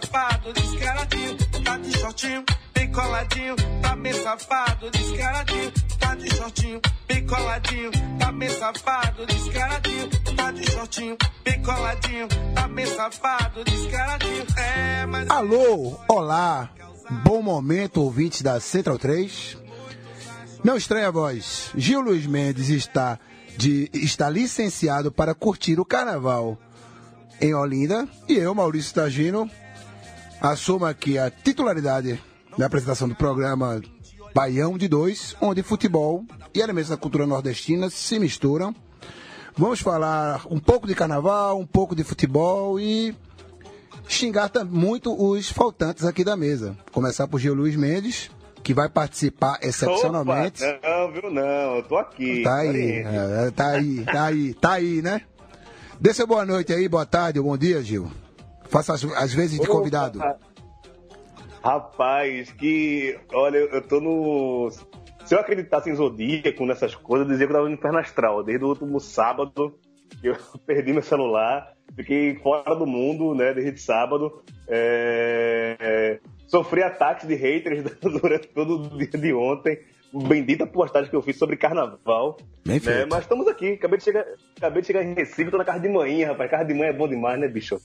Safado, descaradinho. Tá de shortinho, bem coladinho, tá bem safado, descaradinho. Tá de shortinho, bem coladinho, tá bem safado, descaradinho. Tá de shortinho, bem coladinho, tá bem safado, descaradinho. É, mas. Alô, olá, bom momento, ouvintes da Central 3. Não estranha a voz, Gil Luiz Mendes está, de, está licenciado para curtir o carnaval em Olinda e eu, Maurício Tagino, assumo aqui a titularidade da apresentação do programa Baião de Dois, onde futebol e elementos da cultura nordestina se misturam. Vamos falar um pouco de carnaval, um pouco de futebol e xingar muito os faltantes aqui da mesa. Começar por Gil Luiz Mendes, que vai participar excepcionalmente. Opa, não, viu? Não, eu tô aqui. Tá aí, é, tá aí, tá aí, tá aí, né? Dê seu boa noite aí, boa tarde, bom dia, Gil. Faça as, as vezes de Opa, convidado. Rapaz, que. Olha, eu tô no. Se eu acreditasse em zodíaco, nessas coisas, eu dizia que eu tava no inferno astral. Desde o último sábado, eu perdi meu celular, fiquei fora do mundo, né? Desde sábado. É, é, Sofri ataques de haters durante todo o dia de ontem. Bendita postagem que eu fiz sobre carnaval. Bem né? feito. Mas estamos aqui. Acabei de, chegar, acabei de chegar em Recife, tô na casa de manhã, rapaz. Casa de manhã é bom demais, né, bicho?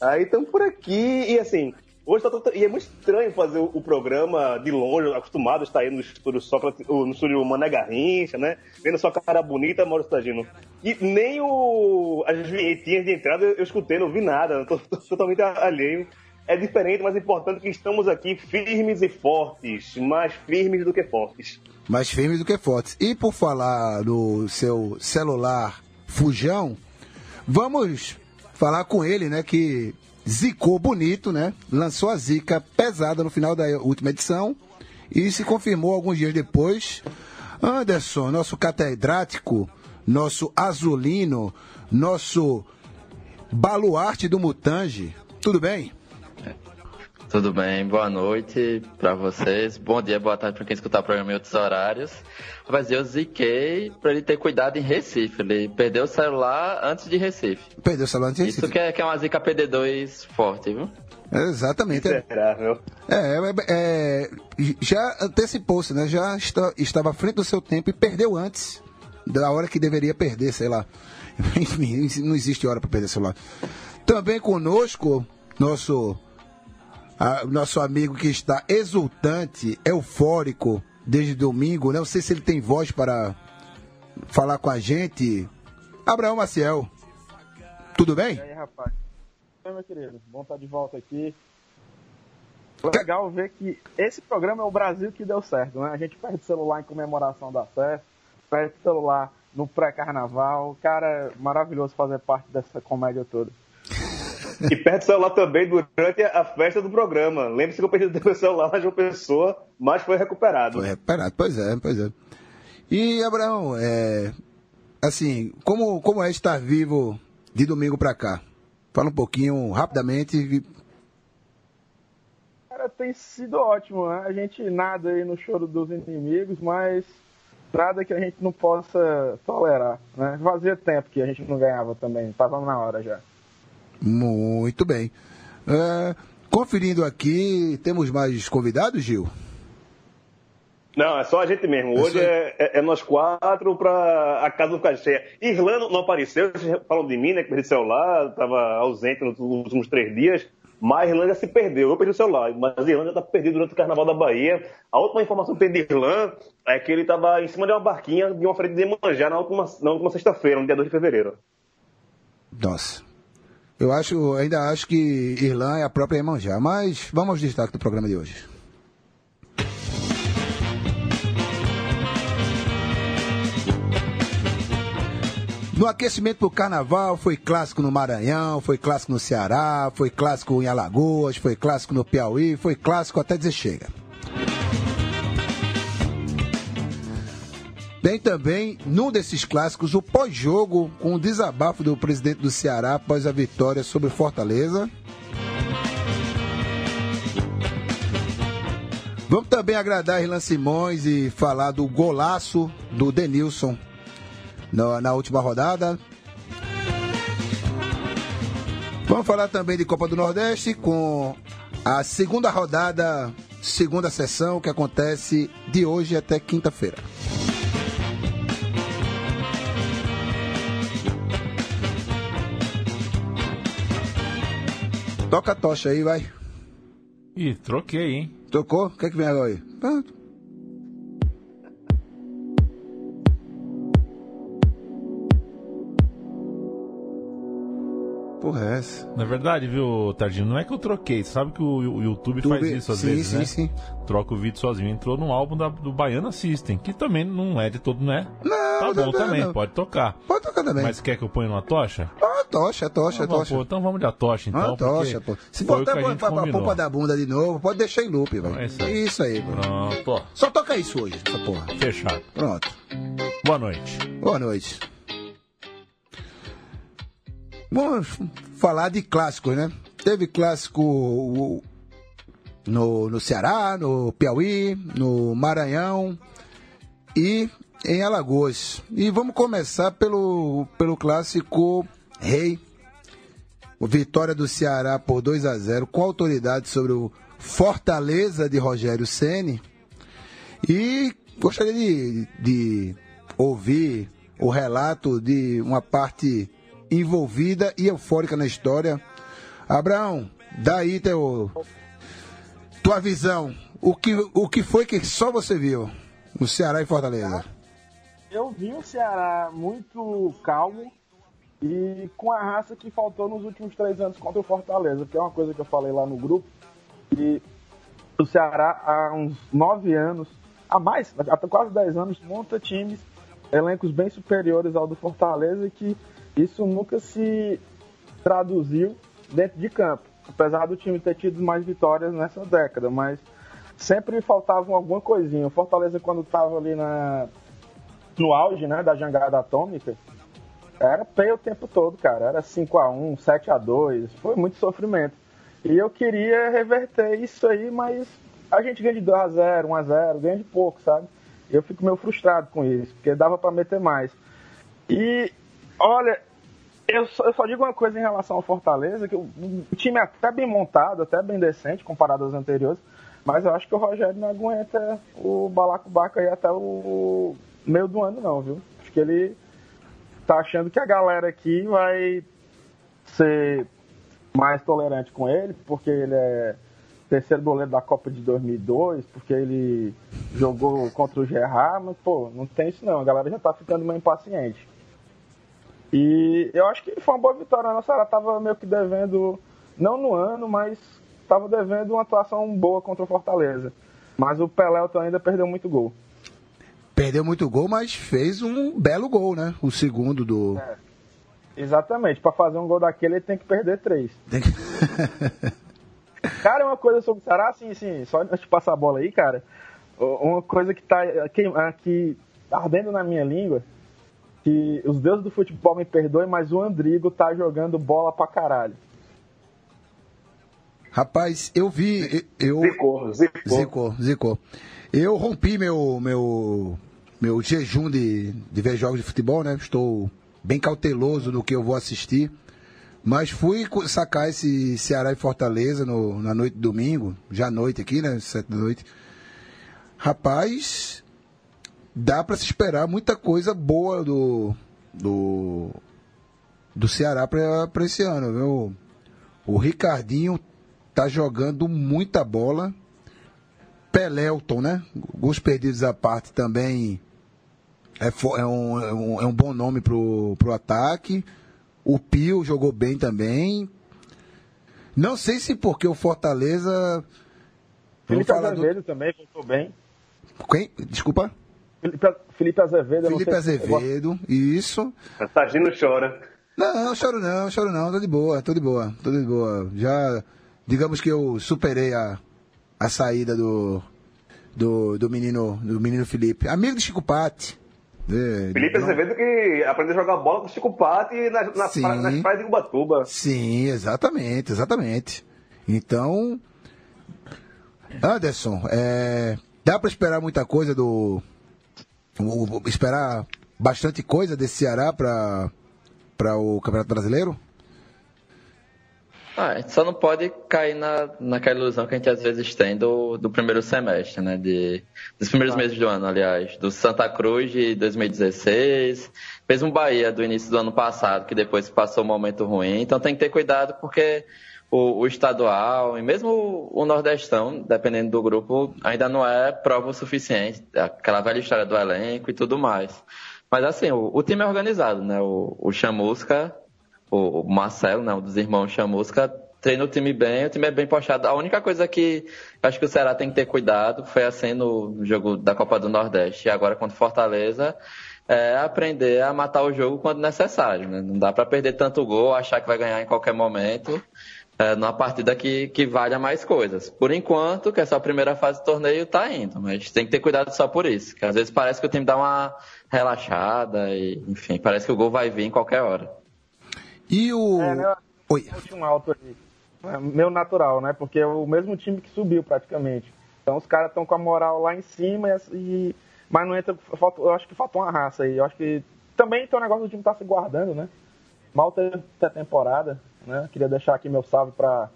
Aí estamos por aqui e assim. Hoje tá e é muito estranho fazer o, programa de longe, acostumado a estar aí no estúdio Sócrates, no estúdio Mané Garrincha, né? Vendo sua cara bonita, Maurício Tagino. E nem o, as vinhetinhas de entrada eu, escutei, não vi nada, tô, tô totalmente alheio. É diferente, mas é importante que estamos aqui firmes e fortes, mais firmes do que fortes. Mais firmes do que fortes. E por falar no seu celular fujão, vamos falar com ele, né, que zicou bonito, né? Lançou a zica pesada no final da última edição e se confirmou alguns dias depois. Anderson, nosso catedrático, nosso azulino, nosso baluarte do Mutange. Tudo bem? Tudo bem, boa noite pra vocês. Bom dia, boa tarde pra quem escutar o programa em outros horários. Rapaz, eu ziquei pra ele ter cuidado em Recife. Ele perdeu o celular antes de Recife. Perdeu o celular antes de Isso Recife. que é, que é uma zica PD2 forte, viu? Exatamente. É, Miserável. É, é, é, já antecipou-se, né? Já está- estava à frente do seu tempo e perdeu antes da hora que deveria perder, sei lá. Enfim, não existe hora para perder celular. Também conosco, nosso, a- nosso amigo que está exultante, eufórico desde domingo. Não sei se ele tem voz para falar com a gente. Abraão Maciel, tudo bem? E aí, rapaz? Oi, meu querido. Bom estar de volta aqui. Legal ver que esse programa é o Brasil que deu certo, né? A gente perde celular em comemoração da festa, perde celular no pré-carnaval. Cara, maravilhoso fazer parte dessa comédia toda. E perde o celular também durante a festa do programa. Lembre-se que eu perdi o meu celular na João Pessoa, mas foi recuperado. Foi recuperado, pois é, pois é. E, Abraão, é, assim, como, como é estar vivo de domingo pra cá? Fala um pouquinho, rapidamente. e- Cara, tem sido ótimo, né? A gente nada aí no choro dos inimigos, mas nada que a gente não possa tolerar, né? Fazia tempo que a gente não ganhava também, tava na hora já. Muito bem. É, conferindo aqui, temos mais convidados, Gil? Não, é só a gente mesmo. É Hoje é, é- é nós quatro pra a casa ficar cheia. Irlanda não apareceu, vocês falam de mim, né? Que perdi o celular, estava ausente nos últimos três dias. Mas a Irlanda se perdeu. Eu perdi o celular, mas a Irlanda está perdida durante o Carnaval da Bahia. A última informação que tem de Irlanda é que ele estava em cima de uma barquinha de uma feira de Iemanjá na última, na última sexta-feira, no dia 2 de fevereiro. Nossa. Eu acho, ainda acho que Irlã é a própria irmã já, Mas vamos aos destaques do programa de hoje. No aquecimento do carnaval, foi clássico no Maranhão, foi clássico no Ceará, foi clássico em Alagoas, foi clássico no Piauí, foi clássico até dizer chega. Tem também, num desses clássicos, o pós-jogo com o desabafo do presidente do Ceará após a vitória sobre Fortaleza. Vamos também agradar Irlan Simões e falar do golaço do Denilson na, na última rodada. Vamos falar também de Copa do Nordeste com a segunda rodada, segunda sessão que acontece de hoje até quinta-feira. Toca a tocha aí, vai. Ih, troquei, hein? Tocou? O que é que vem agora aí? Ah, Porra, é essa? Na verdade, viu, Tardinho, não é que eu troquei. Você sabe que o, o YouTube, faz YouTube, isso às sim, vezes, sim, né? sim. Troca o vídeo sozinho. Entrou no álbum da- do Baiana System, que também não é de todo, né? Não, Tá não, bom não, também, não. pode tocar. Pode tocar também. Mas quer que eu ponha numa tocha? Ah, tocha, tocha, Então, tocha. pô, então vamos de a tocha, então. Ah, tocha, pô. Se botar a pra combinou. polpa da bunda de novo, pode deixar em loop, velho. É isso aí. Isso aí. Pronto, Só toca isso hoje, essa porra. fechado. Pronto. Boa noite. Boa noite. Vamos falar de clássicos, né? Teve clássico no, no Ceará, no Piauí, no Maranhão e em Alagoas. E vamos começar pelo, pelo clássico Rei. Vitória do Ceará por 2 a 0 com autoridade sobre o Fortaleza de Rogério Ceni. E gostaria de, de ouvir o relato de uma parte envolvida e eufórica na história. Abraão, daí teu, tua visão. O que, o que foi que só você viu no Ceará e Fortaleza? Eu vi o Ceará muito calmo e com a raça que faltou nos últimos três anos contra o Fortaleza, que é uma coisa que eu falei lá no grupo. E o Ceará, há uns nove anos, há mais, até quase dez anos, monta times, elencos bem superiores ao do Fortaleza que isso nunca se traduziu dentro de campo. Apesar do time ter tido mais vitórias nessa década, mas sempre faltava alguma coisinha. O Fortaleza, quando estava ali na, no auge né, da jangada atômica, era feio o tempo todo, cara. Era 5x1, 7x2, foi muito sofrimento. E eu queria reverter isso aí, mas a gente ganha de 2x0, 1x0, ganha de pouco, sabe? Eu fico meio frustrado com isso, porque dava para meter mais. E, olha, eu só, eu só digo uma coisa em relação ao Fortaleza, que o, o time é até bem montado, até bem decente comparado aos anteriores, mas eu acho que o Rogério não aguenta o balacobaco aí até o meio do ano não, viu? Acho que ele tá achando que a galera aqui vai ser mais tolerante com ele, porque ele é terceiro goleiro da Copa de 2002, porque ele jogou contra o Gerrard, mas, pô, não tem isso não, a galera já tá ficando meio impaciente. E eu acho que foi uma boa vitória, a nossa ela tava meio que devendo, não no ano, mas tava devendo uma atuação boa contra o Fortaleza. Mas o Pelé ainda perdeu muito gol. Perdeu muito gol, mas fez um belo gol, né? O segundo do. Exatamente, para fazer um gol daquele ele tem que perder três. Tem que- Cara, uma coisa sobre o Ceará, assim, assim, só antes de passar a bola aí, cara, uma coisa que tá aqui, aqui ardendo na minha língua, que os deuses do futebol me perdoem, mas o Andrigo tá jogando bola pra caralho. Rapaz, eu vi. Eu, Zicou, zicou. Zicou, zicou. Eu rompi meu, meu, meu jejum de, de ver jogos de futebol, né? Estou bem cauteloso no que eu vou assistir. Mas fui sacar esse Ceará e Fortaleza no, na noite de domingo, já à noite aqui, né? Sete da noite. Rapaz, dá para se esperar muita coisa boa do, do, do Ceará para esse ano, viu? O Ricardinho tá jogando muita bola. Pelelton, né? Gols perdidos à parte também é, é um, é um, é um bom nome pro, pro ataque. O Pio jogou bem também. Não sei se porque o Fortaleza. Felipe falar do. Azevedo também voltou bem. Quem? Desculpa. Felipe, Felipe Azevedo. Felipe sei se Azevedo, isso. Tagino chora. Não, não choro não, choro não, tô de boa, tô de boa, tô de boa. Já, digamos que eu superei a, a saída do, do, do menino do menino Felipe. Amigo de Chico Patti. É, Felipe não- Azevedo que aprendeu a jogar bola com o Chico Patti nas, nas, Sim. pra- nas praias de Ubatuba. Sim, exatamente, exatamente. Então, Anderson, é, dá para esperar muita coisa do. O- esperar bastante coisa desse Ceará para para o Campeonato Brasileiro? Ah, a gente só não pode cair na, naquela ilusão que a gente às vezes tem do, do primeiro semestre, né? De, dos primeiros meses do ano, aliás. Do Santa Cruz de 2016, mesmo Bahia do início do ano passado, que depois passou um momento ruim. Então tem que ter cuidado porque o, o estadual e mesmo o, o Nordestão, dependendo do grupo, ainda não é prova o suficiente. Aquela velha história do elenco e tudo mais. Mas assim, o, o time é organizado, né? O, o Chamusca o o Marcelo, né, um dos irmãos Chamusca, treina o time bem, o time é bem postado. A única coisa que acho que o Ceará tem que ter cuidado foi assim no jogo da Copa do Nordeste e agora contra o Fortaleza, é aprender a matar o jogo quando necessário. Né? Não dá para perder tanto gol, achar que vai ganhar em qualquer momento. É, numa partida que, que valha mais coisas. Por enquanto, que é só a primeira fase do torneio, tá indo, mas tem que ter cuidado só por isso. Que às vezes parece que o time dá uma relaxada e, enfim, parece que o gol vai vir em qualquer hora. E o. É, né? Oi. um alto aí. É meu natural, né? Porque é o mesmo time que subiu praticamente. Então os caras estão com a moral lá em cima e, e- mas não entra. falta- eu acho que faltou uma raça aí. Eu acho que também tem um negócio do time tá se guardando, né? Mal teve a temporada, né? Queria deixar aqui meu salve para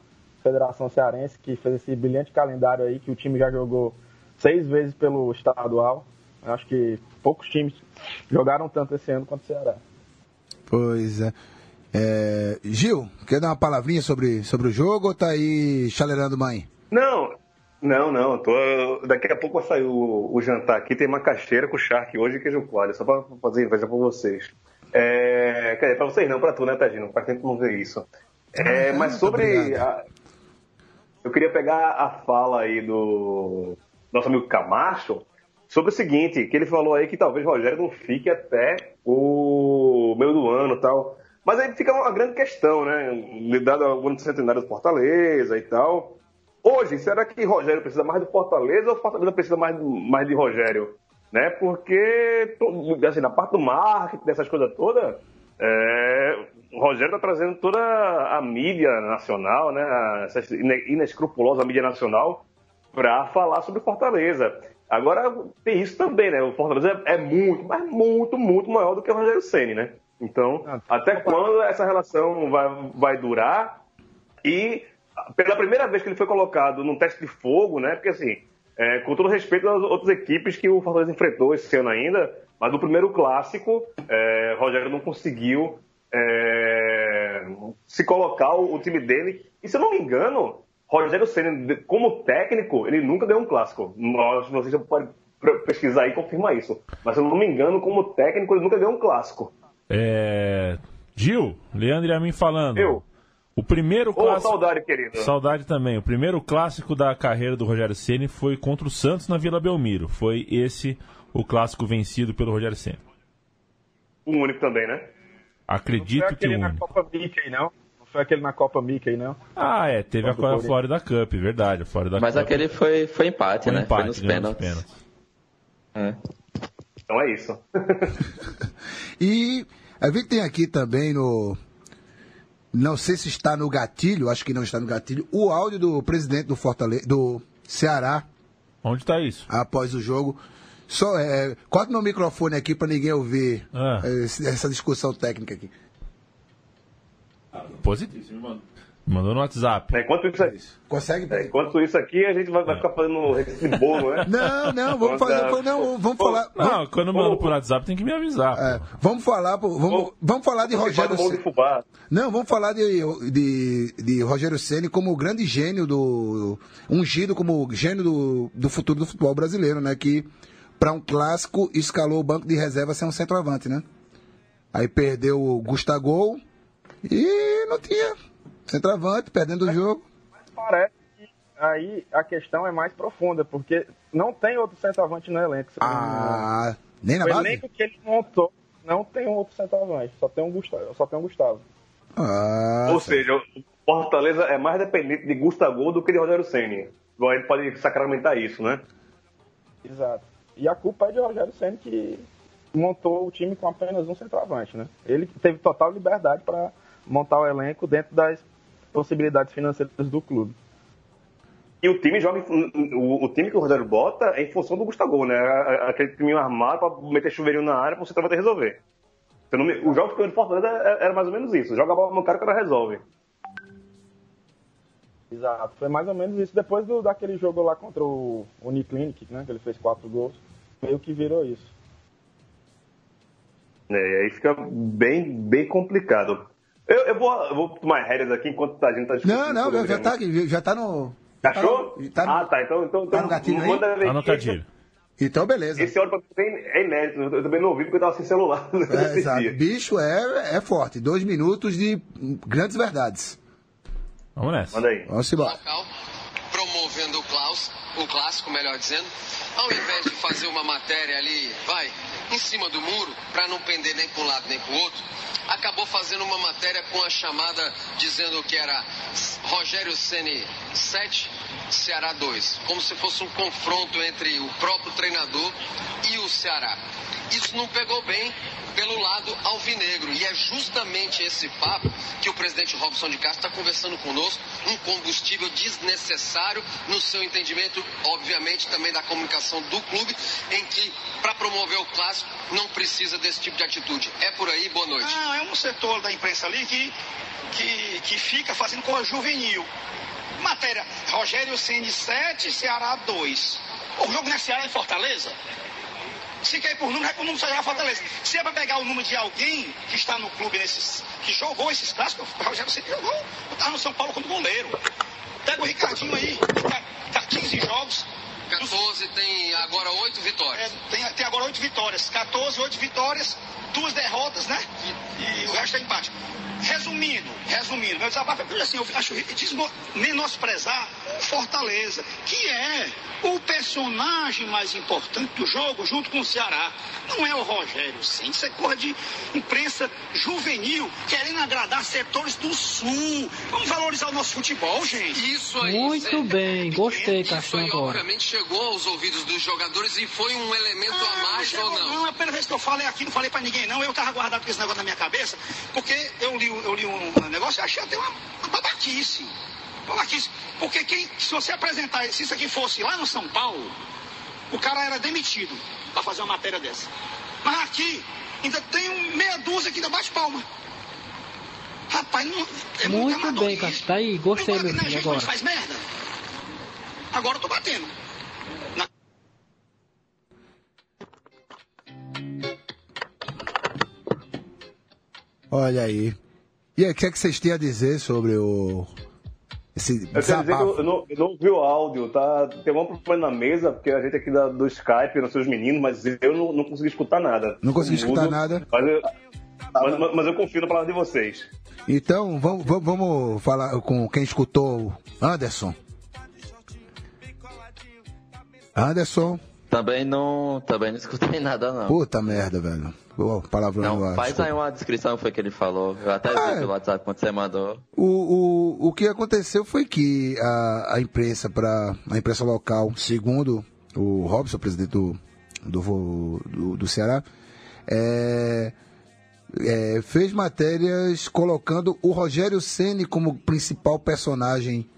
Federação Cearense que fez esse brilhante calendário aí que o time já jogou seis vezes pelo estadual. Eu acho que poucos times jogaram tanto esse ano quanto o Ceará. Pois é. É, Gil, quer dar uma palavrinha sobre, sobre o jogo ou tá aí chalerando mãe? Não, não, não. Tô, daqui a pouco vai sair o, o jantar aqui. Tem macaxeira com charque hoje e queijo coalho, só pra fazer inveja pra vocês. É, quer dizer, pra vocês não, pra tu, né, Tadino? Faz tempo não ver isso. É, Ah, mas sobre. a- eu queria pegar a fala aí do nosso amigo Camacho sobre o seguinte, que ele falou aí que talvez o Rogério não fique até o meio do ano e tal. Mas aí fica uma grande questão, né? Dado o ano centenário do Fortaleza e tal. Hoje, será que Rogério precisa mais do Fortaleza ou Fortaleza precisa mais, mais de Rogério? Né? Porque, assim, na parte do marketing, dessas coisas todas, é, o Rogério está trazendo toda a mídia nacional, né? essa ine- inescrupulosa mídia nacional, para falar sobre Fortaleza. Agora, tem isso também, né? O Fortaleza é, é muito, mas muito, muito maior do que o Rogério Ceni, né? Então, Ah, até quando essa relação vai, vai durar? E pela primeira vez que ele foi colocado num teste de fogo, né? Porque assim, é, com todo respeito às outras equipes que o Fortaleza enfrentou esse ano ainda, mas no primeiro clássico, é, Rogério não conseguiu é, se colocar o, o time dele. E se eu não me engano, Rogério Senna, como técnico, ele nunca ganhou um clássico. Nós, não sei se você pode pesquisar e confirmar isso. Mas se eu não me engano, como técnico, ele nunca ganhou um clássico. É... Gil, Leandro e a mim falando. Eu. O primeiro Ô, clássico. saudade, querido. Saudade também. O primeiro clássico da carreira do Rogério Ceni foi contra o Santos na Vila Belmiro. Foi esse o clássico vencido pelo Rogério Ceni. O único também, né? Não foi Acredito que aquele o na único. Copa Mickey, não? Não foi aquele na Copa Mickey, não? Ah, é, teve a, a. Florida Cup, verdade, a Florida Mas Cup. aquele foi, foi empate, foi né? empate, foi nos pênaltis. pênaltis. É. Então é isso. E a gente tem aqui também no. Não sei se está no gatilho, acho que não está no gatilho, o áudio do presidente do Fortaleza, do Ceará, Onde tá isso? após o jogo. Só, é, corta meu microfone aqui para ninguém ouvir Ah. é, essa discussão técnica aqui. Positivo. Me mandou. Mandou no WhatsApp. Enquanto isso, aqui- Consegue? é, enquanto isso aqui, a gente vai, vai ficar fazendo esse bolo, né? Não, não, vamos Quando fazer. dá- Não, vamos Pô, falar. vamos- Não, quando manda por WhatsApp tem que me avisar. é, pô. vamos falar, pô, vamos, vamos falar de Rogério Ceni. fubá. Não, vamos falar de, de, de Rogério Ceni como o grande gênio do. ungido como gênio do, do futuro do futebol brasileiro, né? Que para um clássico escalou o banco de reserva sem um centroavante, né? Aí perdeu o Gustavo e não tinha centroavante, perdendo o jogo. Parece que aí a questão é mais profunda, porque não tem outro centroavante no elenco. eu não. Ah, nem na o base? elenco que ele montou não tem um outro centroavante, só tem um Gustavo. Só tem um Gustavo. Ah, Ou seja, o Fortaleza é mais dependente de Gustavo do que de Rogério Ceni. Agora ele pode sacramentar isso, né? Exato. E a culpa é de Rogério Senna que montou o time com apenas um centroavante, né? Ele teve total liberdade para montar o elenco dentro das possibilidades financeiras do clube. E o time joga. O, o time que o Rogério bota é em função do Gustavo, né? Aquele time armado pra meter chuveirinho na área pra você que resolver. Não me- Os jogos que eu Fortaleza era mais ou menos isso. Joga a bola no cara que o cara resolve. Exato. Foi mais ou menos isso. Depois do, daquele jogo lá contra o Uniclinic, né? Que ele fez quatro gols, meio que virou isso. É, e aí fica bem, bem complicado. Eu, eu vou, eu vou tomar rédeas aqui enquanto a gente tá discutindo. Não, não, já Grêmio. tá, aqui, já tá no. já tá Achou? no- tá no- ah, tá. Então, então, tá então no gatilho aí? manda ver Tá cadilho. Então, beleza. Esse áudio pra mim é inédito. Eu também não ouvi porque eu tava sem celular. É, exato. dia. Bicho é, é forte. Dois minutos de grandes verdades. Vamos nessa. Manda aí. Vamos embora. local, promovendo o, Klaus, o clássico, melhor dizendo, ao invés de fazer uma matéria ali, vai, em cima do muro, para não pender nem para um lado nem para o outro, acabou fazendo uma matéria com a chamada dizendo que era Rogério Ceni 7, Ceará 2, como se fosse um confronto entre o próprio treinador e o Ceará. Isso não pegou bem pelo lado alvinegro. E é justamente esse papo que o presidente Robson de Castro está conversando conosco. Um combustível desnecessário, no seu entendimento, obviamente, também da comunicação do clube, em que, para promover o clássico, não precisa desse tipo de atitude. É por aí, boa noite. Não, é um setor da imprensa ali que, que, que fica fazendo coisa juvenil. Matéria, Rogério Ceni 7, Ceará 2. O jogo não é Ceará em Fortaleza? Se quer ir por número, é por número Ceará Fortaleza. Se é para pegar o número de alguém que está no clube nesses. que jogou esses clássicos, o Rogério Ceni jogou. Eu estava no São Paulo como goleiro. Pega o Ricardinho aí, que tá, tá 15 jogos. 14 tem agora 8 vitórias. É, tem, tem agora oito vitórias. 14, oito vitórias, duas derrotas, né? E, e o resto é empate. Resumindo, resumindo, meu desabafo é assim, eu acho desmo- menosprezar o Fortaleza, que é o personagem mais importante do jogo, junto com o Ceará. Não é o Rogério, sim. Isso é coisa de imprensa juvenil, querendo agradar setores do Sul. Vamos valorizar o nosso futebol, gente. Isso aí. Muito Zé. bem, gostei, aí, agora. obviamente, chegou aos ouvidos dos jogadores e foi um elemento a mais chegou, ou não? Não, a primeira vez que eu falei aqui, não falei pra ninguém, não. Eu tava guardado com esse negócio na minha cabeça, porque eu li, eu li um negócio e achei até uma, uma babaquice. Babaquice. Porque quem, se você apresentar, se isso aqui fosse lá no São Paulo, o cara era demitido pra fazer uma matéria dessa. Mas aqui, ainda tem um meia dúzia que ainda bate palma. Rapaz, não, é muito Muito bem. Cássio. Tá aí, gostei, Não gente agora. faz merda. Agora eu tô batendo. Olha aí. E aí, o que é que vocês têm a dizer sobre o. Esse Eu quero dizer que eu, não, eu não ouvi o áudio, tá? Tem um problema na mesa, porque a gente aqui da- do Skype, não sei os meninos, mas eu não, não consegui escutar nada. Não consegui Mudo, escutar nada? Mas eu, mas- mas eu confio na palavra de vocês. Então, vamos, vamos, vamos falar com quem escutou Anderson. Anderson, Também não, também não escutei nada, não. puta merda, velho. Palavrão no Não, ar, faz desculpa. aí uma descrição foi que ele falou. Eu até Ah, vi é. pelo WhatsApp quando você mandou. O, o, o que aconteceu foi que a, a imprensa para a imprensa local, segundo o Robson, presidente do, do, do, do Ceará, é, é, fez matérias colocando o Rogério Ceni como principal personagem,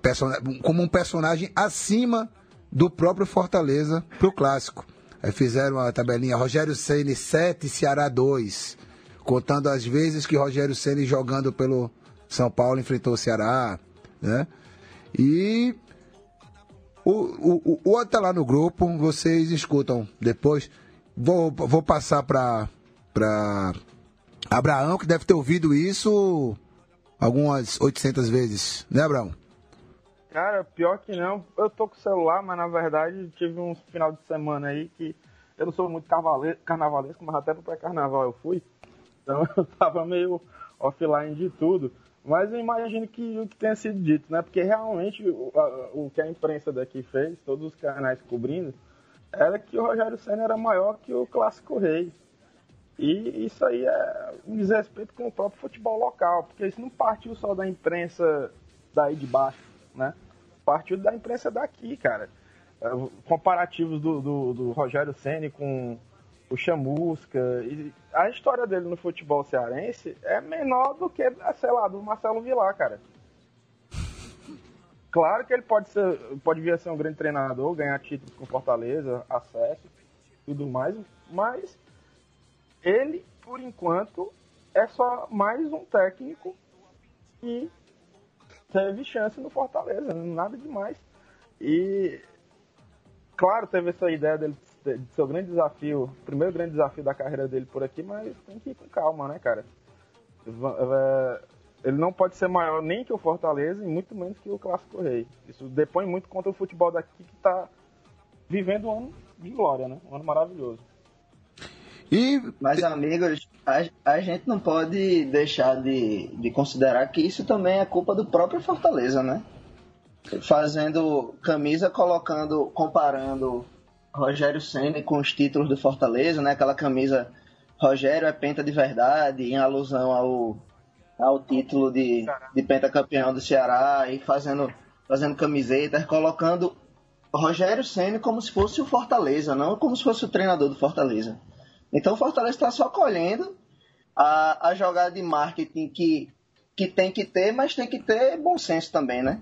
persona- como um personagem acima do próprio Fortaleza pro clássico. Aí fizeram a tabelinha Rogério Ceni 7, Ceará 2, contando as vezes que Rogério Ceni jogando pelo São Paulo enfrentou o Ceará, né? E o, o, o, o outro tá lá no grupo, vocês escutam depois. Vou, vou passar para para Abraão, que deve ter ouvido isso algumas 800 vezes, né, Abraão? Cara, pior que não. Eu tô com celular, mas na verdade tive um final de semana aí que eu não sou muito carnavalesco, mas até pro pré-carnaval eu fui. Então eu tava meio offline de tudo. Mas eu imagino que o que tenha sido dito, né? Porque realmente o, a, o que a imprensa daqui fez, todos os canais cobrindo, era que o Rogério Senna era maior que o Clássico Rei. E isso aí é um desrespeito com o próprio futebol local, porque isso não partiu só da imprensa daí de baixo, né? Partiu da imprensa daqui, cara. É, comparativos do, do, do Rogério Senna com o Chamusca. E a história dele no futebol cearense é menor do que, sei lá, do Marcelo Vilar, cara. Claro que ele pode, ser, pode vir a ser um grande treinador, ganhar títulos com Fortaleza, acesso, tudo mais, mas ele, por enquanto, é só mais um técnico que teve chance no Fortaleza, nada demais. E, claro, teve essa ideia dele de ser o grande desafio, primeiro grande desafio da carreira dele por aqui, mas tem que ir com calma, né, cara? É, ele não pode ser maior nem que o Fortaleza e muito menos que o Clássico Rei. Isso depõe muito contra o futebol daqui que está vivendo um ano de glória, né? Um ano maravilhoso. E... Mas, amigos, a, a gente não pode deixar de, de considerar que isso também é culpa do próprio Fortaleza, né? Fazendo camisa, colocando, comparando Rogério Senna com os títulos do Fortaleza, né? Aquela camisa Rogério é penta de verdade, em alusão ao, ao título de, de pentacampeão do Ceará e fazendo, fazendo camisetas, colocando Rogério Senna como se fosse o Fortaleza, não como se fosse o treinador do Fortaleza. Então o Fortaleza está só colhendo a, a jogada de marketing que, que tem que ter, mas tem que ter bom senso também, né?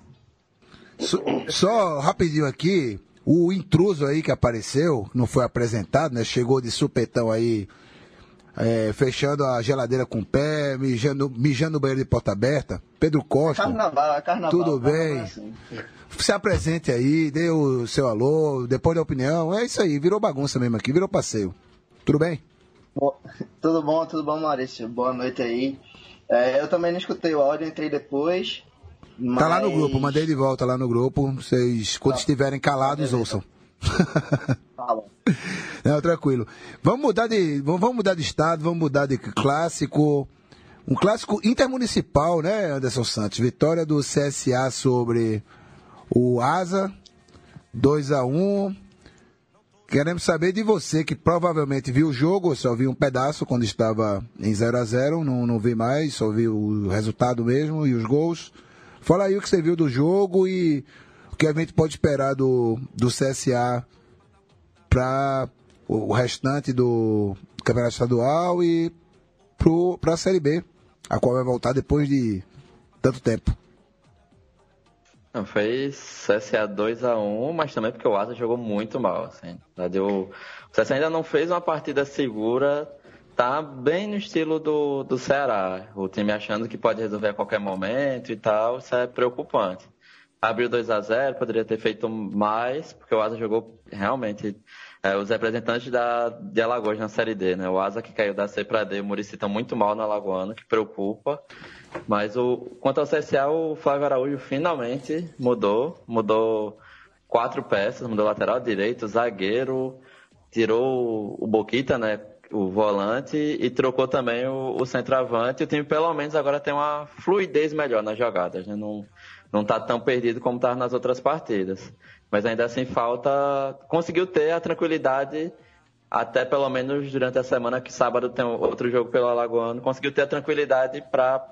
Só, só rapidinho aqui, o intruso aí que apareceu, não foi apresentado, né? Chegou de supetão aí, é, fechando a geladeira com o pé, mijando, mijando no banheiro de porta aberta. Pedro Costa. Carnaval, é carnaval. Tudo bem. Assim. Se apresente aí, dê o seu alô, depois da opinião. É isso aí, virou bagunça mesmo aqui, virou passeio. Tudo bem? tudo bom, tudo bom, Maurício? Boa noite aí. É, eu também não escutei o áudio, entrei depois. Mas... Tá lá no grupo, mandei de volta lá no grupo. Vocês, quando tá. estiverem calados, tá ouçam. Tá Não, tranquilo. Vamos mudar de. Vamos mudar de estado, vamos mudar de clássico. Um clássico intermunicipal, né, Anderson Santos? Vitória do CSA sobre o Asa. 2 a 1 Queremos saber de você que provavelmente viu o jogo, só viu um pedaço quando estava em 0 a 0 não, não vi mais, só vi o resultado mesmo e os gols. Fala aí o que você viu do jogo e o que a gente pode esperar do, do CSA para o restante do Campeonato Estadual e para a Série B, a qual vai voltar depois de tanto tempo. Não, foi CSA 2x1, mas também porque o Asa jogou muito mal. Assim. O CSA ainda não fez uma partida segura, tá bem no estilo do, do Ceará. O time achando que pode resolver a qualquer momento e tal, isso é preocupante. Abriu 2 a 0 poderia ter feito mais, porque o Asa jogou realmente é, os representantes da, de Alagoas na Série D, né? O Asa que caiu da C para D, o Murici estão muito mal na Alagoana, que preocupa. Mas o, quanto ao CSA, o Flávio Araújo finalmente mudou. Mudou quatro peças, mudou lateral direito, zagueiro, tirou o Boquita, né? O volante e trocou também o, o centroavante. O time pelo menos agora tem uma fluidez melhor nas jogadas, né? Não, não tá tão perdido como estava nas outras partidas. Mas ainda assim falta. Conseguiu ter a tranquilidade até pelo menos durante a semana que sábado tem outro jogo pelo Alagoano, conseguiu ter a tranquilidade para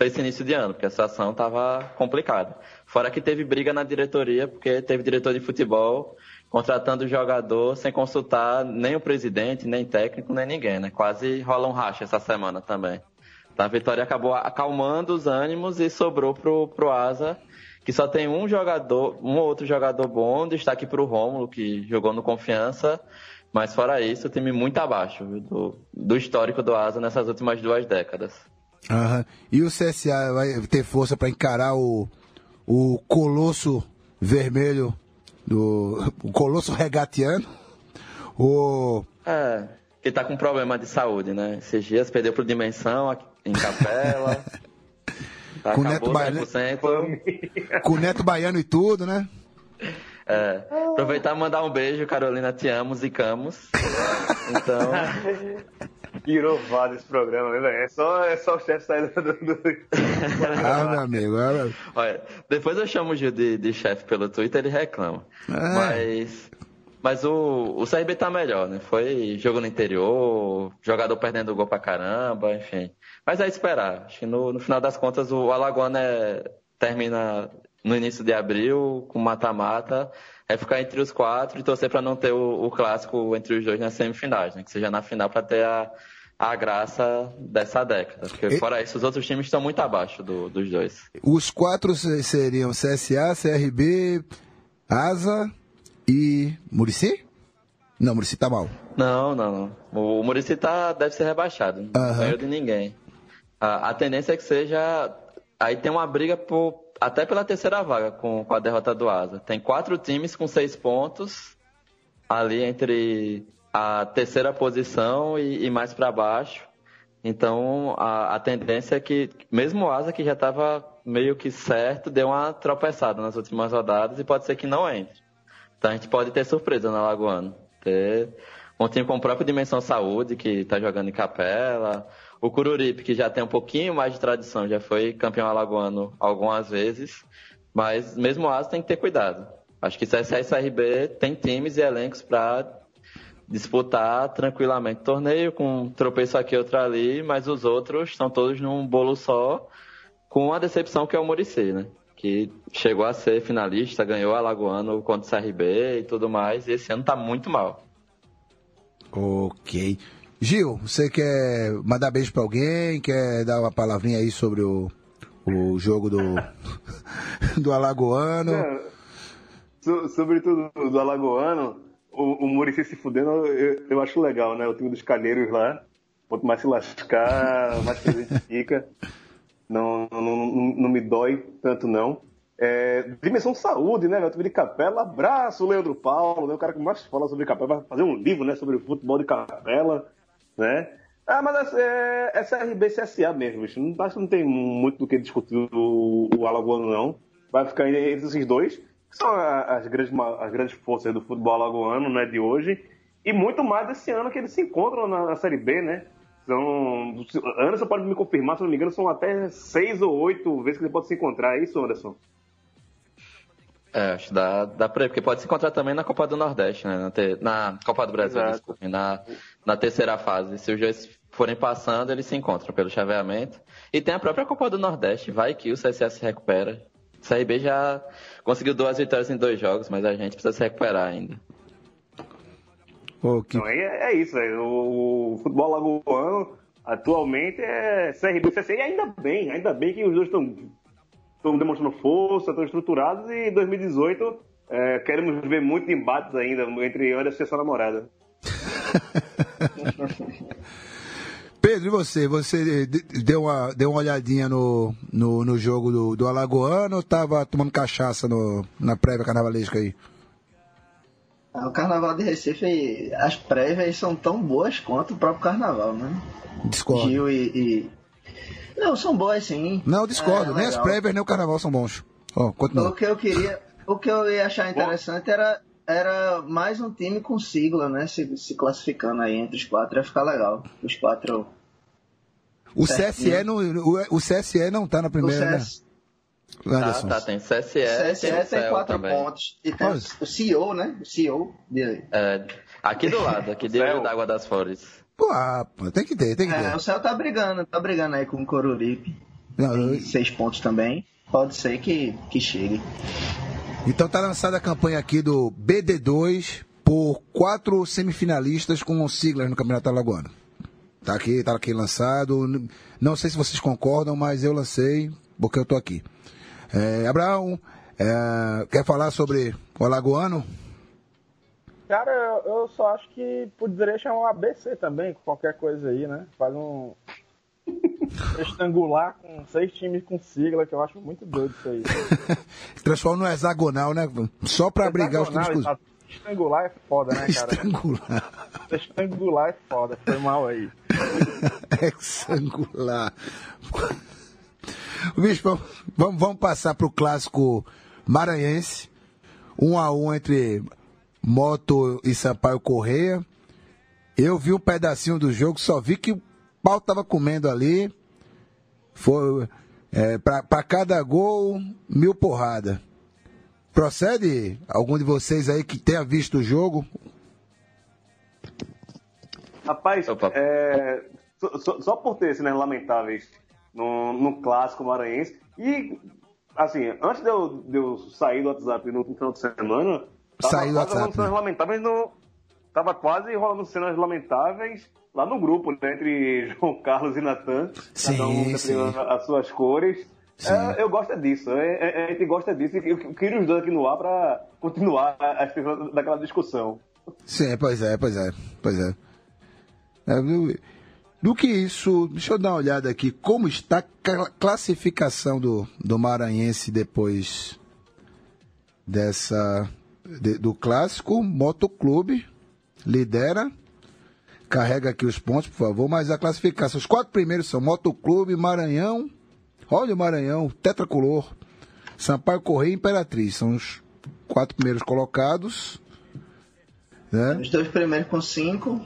esse início de ano, porque a situação estava complicada. Fora que teve briga na diretoria, porque teve diretor de futebol contratando o jogador sem consultar nem o presidente, nem técnico, nem ninguém, né? Quase rola um racha essa semana também. Então a vitória acabou acalmando os ânimos e sobrou pro, pro Asa, que só tem um jogador, um outro jogador bom, destaque pro Rômulo, que jogou no Confiança, mas fora isso, o time muito abaixo do, do histórico do Asa nessas últimas duas décadas. Uhum. E o CSA vai ter força para encarar o, o colosso vermelho, do, o colosso regatiano? O... É, que tá com problema de saúde, né? Esses dias perdeu pro Dimensão em Capela. tá, com, neto baiano, com Neto Baiano e tudo, né? É, aproveitar e mandar um beijo, Carolina, te amo, zicamos. Então. Virou vaso esse programa, né, velho? É só, é só o chefe sair do. do... ah, meu amigo. Ah, Olha, depois eu chamo o Gil de, de chefe pelo Twitter, ele reclama. É. Mas. Mas o, o CRB tá melhor, né? Foi jogo no interior, jogador perdendo gol pra caramba, enfim. Mas é esperar. Acho que no, no final das contas o Alagoana é, termina no início de abril com mata-mata. É ficar entre os quatro e torcer para não ter o, o, clássico entre os dois nas semifinais, né? Que seja na final para ter a, a graça dessa década. Porque e... fora isso, os outros times estão muito abaixo do, dos dois. Os quatro seriam CSA, CRB, Asa e Murici? Não, Murici tá mal. Não, não, não. O Murici tá, deve ser rebaixado. Não ganhou de ninguém. A, a, tendência é que seja. Aí tem uma briga por, até pela terceira vaga com, com a derrota do Asa. Tem quatro times com seis pontos ali entre a terceira posição e, e mais para baixo. Então a, a, tendência é que, mesmo o Asa que já estava meio que certo, deu uma tropeçada nas últimas rodadas e pode ser que não entre. Então a gente pode ter surpresa na Lagoano. Ter um time com a própria Dimensão Saúde, que está jogando em Capela. O Cururipe, que já tem um pouquinho mais de tradição, já foi campeão alagoano algumas vezes. Mas mesmo o Asa tem que ter cuidado. Acho que CSA e CRB tem times e elencos para disputar tranquilamente o torneio, com um tropeço aqui outro ali, mas os outros estão todos num bolo só, com a decepção que é o Murici, né? que chegou a ser finalista, ganhou Alagoano contra o CRB e tudo mais, e esse ano tá muito mal. Ok. Gil, você quer mandar beijo para alguém? Quer dar uma palavrinha aí sobre o, o jogo do, do Alagoano? É, so, sobretudo do Alagoano, o, o se fudendo, eu, eu, acho legal, né? O time dos calheiros lá, quanto mais se lascar, mais presente fica não, não, não, não me dói tanto não. É, dimensão saúde, né? O time de Capela, abraço, Leandro Paulo, né? o cara que mais fala sobre Capela, vai fazer um livro né, sobre o futebol de Capela, né? Ah, mas é, é CRB CSA mesmo, bicho. Não, acho que não tem muito do que discutir o, o Alagoano, não. Vai ficar entre esses dois, que são as grandes, as grandes forças do futebol alagoano, né, de hoje. E muito mais desse ano que eles se encontram na, na Série B, né? São. Anderson pode me confirmar, se não me engano, são até seis ou oito vezes que ele pode se encontrar, é isso, Anderson? É, acho que dá, dá pra ir, porque pode se encontrar também na Copa do Nordeste, né? Na, te, na Copa do Brasil, Exato. desculpe, na, na terceira fase. Se os dois forem passando, eles se encontram pelo chaveamento. E tem a própria Copa do Nordeste, vai que o CSA se recupera. O CRB já conseguiu duas vitórias em dois jogos, mas a gente precisa se recuperar ainda. Que... Então, é, é isso, velho. O, o futebol lagoano atualmente é CRB e CSA, e ainda bem, ainda bem que os dois estão estão demonstrando força, estão estruturados e em 2018 é, queremos ver muitos embates ainda entre Anderson e sua namorada. Pedro, e você? Você deu uma, deu uma olhadinha no, no, no jogo do, do Alagoano ou estava tomando cachaça no, na prévia carnavalesca aí? O Carnaval de Recife, as prévias são tão boas quanto o próprio Carnaval, né? Discordo. Gil e, e... Não, são boas sim. Não, discordo. É, nem as prévias nem o Carnaval são bons. Oh, continua. O que eu queria, o que eu ia achar interessante era, era mais um time com sigla, né? Se, se classificando aí entre os quatro, ia ficar legal. Os quatro. O CSE, não, o, o CSE não tá na primeira, CS... né? Anderson. Tá, tá, tem CSE, CSE tem, tem quatro também. pontos. E tem o CEO, né? O CEO dele. É, aqui do lado, aqui de Olho d'Água das Flores. Pô, ah, tem que ter, tem que ter. É, o céu tá brigando, tá brigando aí com o Coruripe. Não, eu... Seis pontos também. Pode ser que, que chegue. Então tá lançada a campanha aqui do BD2 por quatro semifinalistas com siglas no Campeonato Alagoano. Tá aqui, tá aqui lançado. Não sei se vocês concordam, mas eu lancei porque eu tô aqui. É, Abraão, é, quer falar sobre o Alagoano? Cara, eu, eu só acho que poderia chamar um ABC também, qualquer coisa aí, né? Faz um retangular com seis times com sigla, que eu acho muito doido isso aí. Transforma no hexagonal, né? Só pra brigar os times com... Estangular é foda, né, cara? Estangular. Estangular é foda, foi mal aí. Hexangular. Bicho, vamos, vamos passar para o clássico maranhense. Um a um entre Moto e Sampaio Correia. Eu vi um pedacinho do jogo, só vi que o pau tava comendo ali. Foi é, para cada gol, mil porrada. Procede algum de vocês aí que tenha visto o jogo? Rapaz, é, só, só, por ter cenas lamentáveis no, no clássico maranhense e assim, antes de eu, de eu sair do WhatsApp no final de semana, tava Saiu quase rolando WhatsApp. cenas lamentáveis no. Tava quase rolando cenas lamentáveis lá no grupo, né? Entre João Carlos e Natan. Sim, cada um sim. as suas cores. É, eu gosto disso, é, é- a gente gosta disso eu queria os dois aqui no ar pra continuar a a- daquela discussão. Sim, pois é, pois é, pois é. É, do, do que isso, deixa eu dar uma olhada aqui, como está a cla- classificação do, do Maranhense depois dessa de- do clássico, Motoclube lidera, carrega aqui os pontos, por favor, mas a classificação, os quatro primeiros são Motoclube, Maranhão, olha o Maranhão, Tetracolor, Sampaio Correia e Imperatriz, são os quatro primeiros colocados, né? Os dois primeiros com 5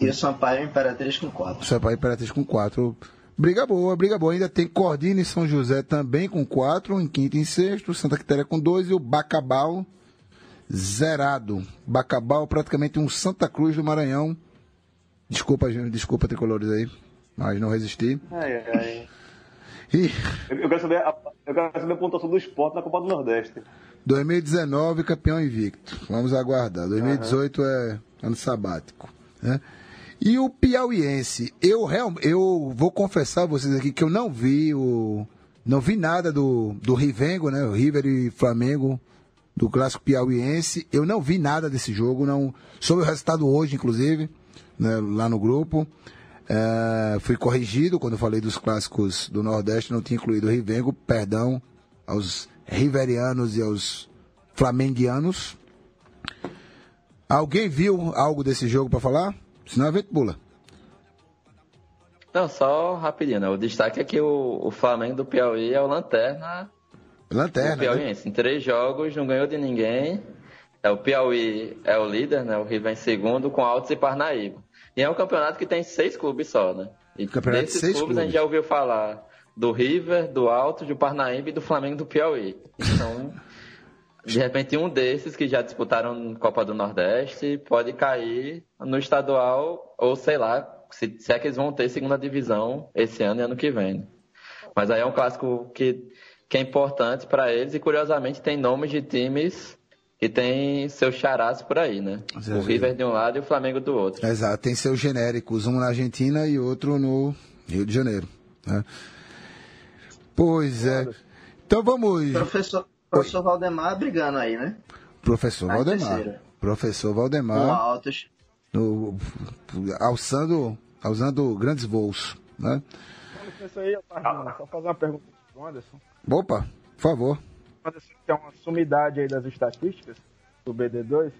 e o Sampaio e Imperatriz com 4. Sampaio Imperatriz com 4. Briga boa, briga boa. Ainda tem Cordina e São José também com 4, em quinto e em sexto. Santa Quitéria com 2 e o Bacabal zerado. Bacabal praticamente um Santa Cruz do Maranhão. Desculpa, gente, desculpa, tricolores aí, mas não resisti. Ai, ai. E Eu, quero saber a, eu quero saber a pontuação do esporte na Copa do Nordeste. 2019, campeão invicto. Vamos aguardar. 2018 é ano sabático. Né? E o Piauiense, eu real, eu vou confessar a vocês aqui que eu não vi o não vi nada do, do Rivengo, né? O River e Flamengo do clássico piauiense. Eu não vi nada desse jogo, não soube o resultado hoje, inclusive, né, lá no grupo. É, fui corrigido quando falei dos clássicos do Nordeste, não tinha incluído o Rivengo, perdão aos riverianos e aos flamenguianos. Alguém viu algo desse jogo para falar? Senão a gente pula. Não, só rapidinho, né? O destaque é que o, o Flamengo do Piauí é o lanterna Lanterna. do né? Em três jogos, não ganhou de ninguém. É, o Piauí é o líder, né? O Rio vem em segundo com Altos e Parnaíba. E é um campeonato que tem seis clubes só, né? E Campeonato de desses seis clubes, a gente clubes. já ouviu falar do River, do Altos, do Parnaíba e do Flamengo do Piauí. Então, de repente, um desses que já disputaram Copa do Nordeste pode cair no estadual, ou sei lá, se, se é que eles vão ter segunda divisão esse ano e ano que vem. né? Mas aí é um clássico que, que é importante para eles e, curiosamente, tem nomes de times que tem seus charás por aí, né? Você O. River de um lado e o Flamengo do outro. Exato, tem seus genéricos, um na Argentina e outro no Rio de Janeiro. né? Pois é. Então vamos. Professor, professor Valdemar brigando aí, né? Professor Na Valdemar. terceira. Professor Com Valdemar. altos. no- alçando, alçando grandes voos. Né? Com licença aí, só fazer uma pergunta pro Anderson. Opa, por favor. Anderson, que é uma sumidade aí das estatísticas do BD2.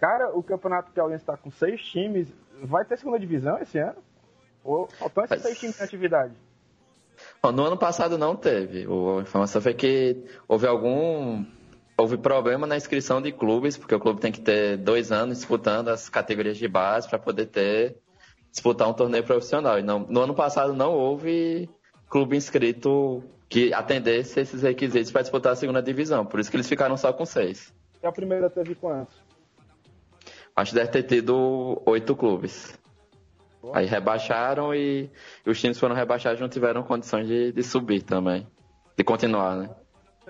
Cara, o Campeonato Piauiense está com seis times. Vai ter segunda divisão esse ano? Ou faltam esses Mas- seis times em atividade? Bom, No ano passado não teve. O- A informação foi que houve algum. Houve problema na inscrição de clubes, porque o clube tem que ter dois anos disputando as categorias de base para poder ter disputar um torneio profissional. E não- no ano passado não houve clube inscrito que atendesse esses requisitos para disputar a segunda divisão. Por isso que eles ficaram só com seis. E a primeira teve quantos? Acho que deve ter tido oito clubes. Aí rebaixaram e, e os times foram rebaixados não tiveram condições de, de subir também. De continuar, né?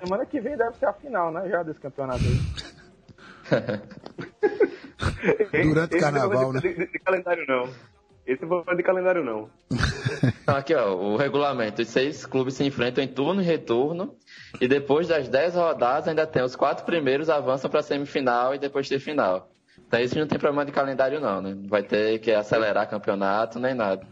Semana que vem deve ser a final, né? Já desse campeonato aí. Durante o Esse carnaval, não né? de, de- de calendário, não. Esse não foi de calendário, não. Aqui, ó, o regulamento. Os seis clubes se enfrentam em turno e retorno. E depois das dez rodadas, ainda tem os quatro primeiros avançam para semifinal e depois ter final. Então, isso não tem problema de calendário, não, né? Não vai ter que acelerar campeonato nem nada.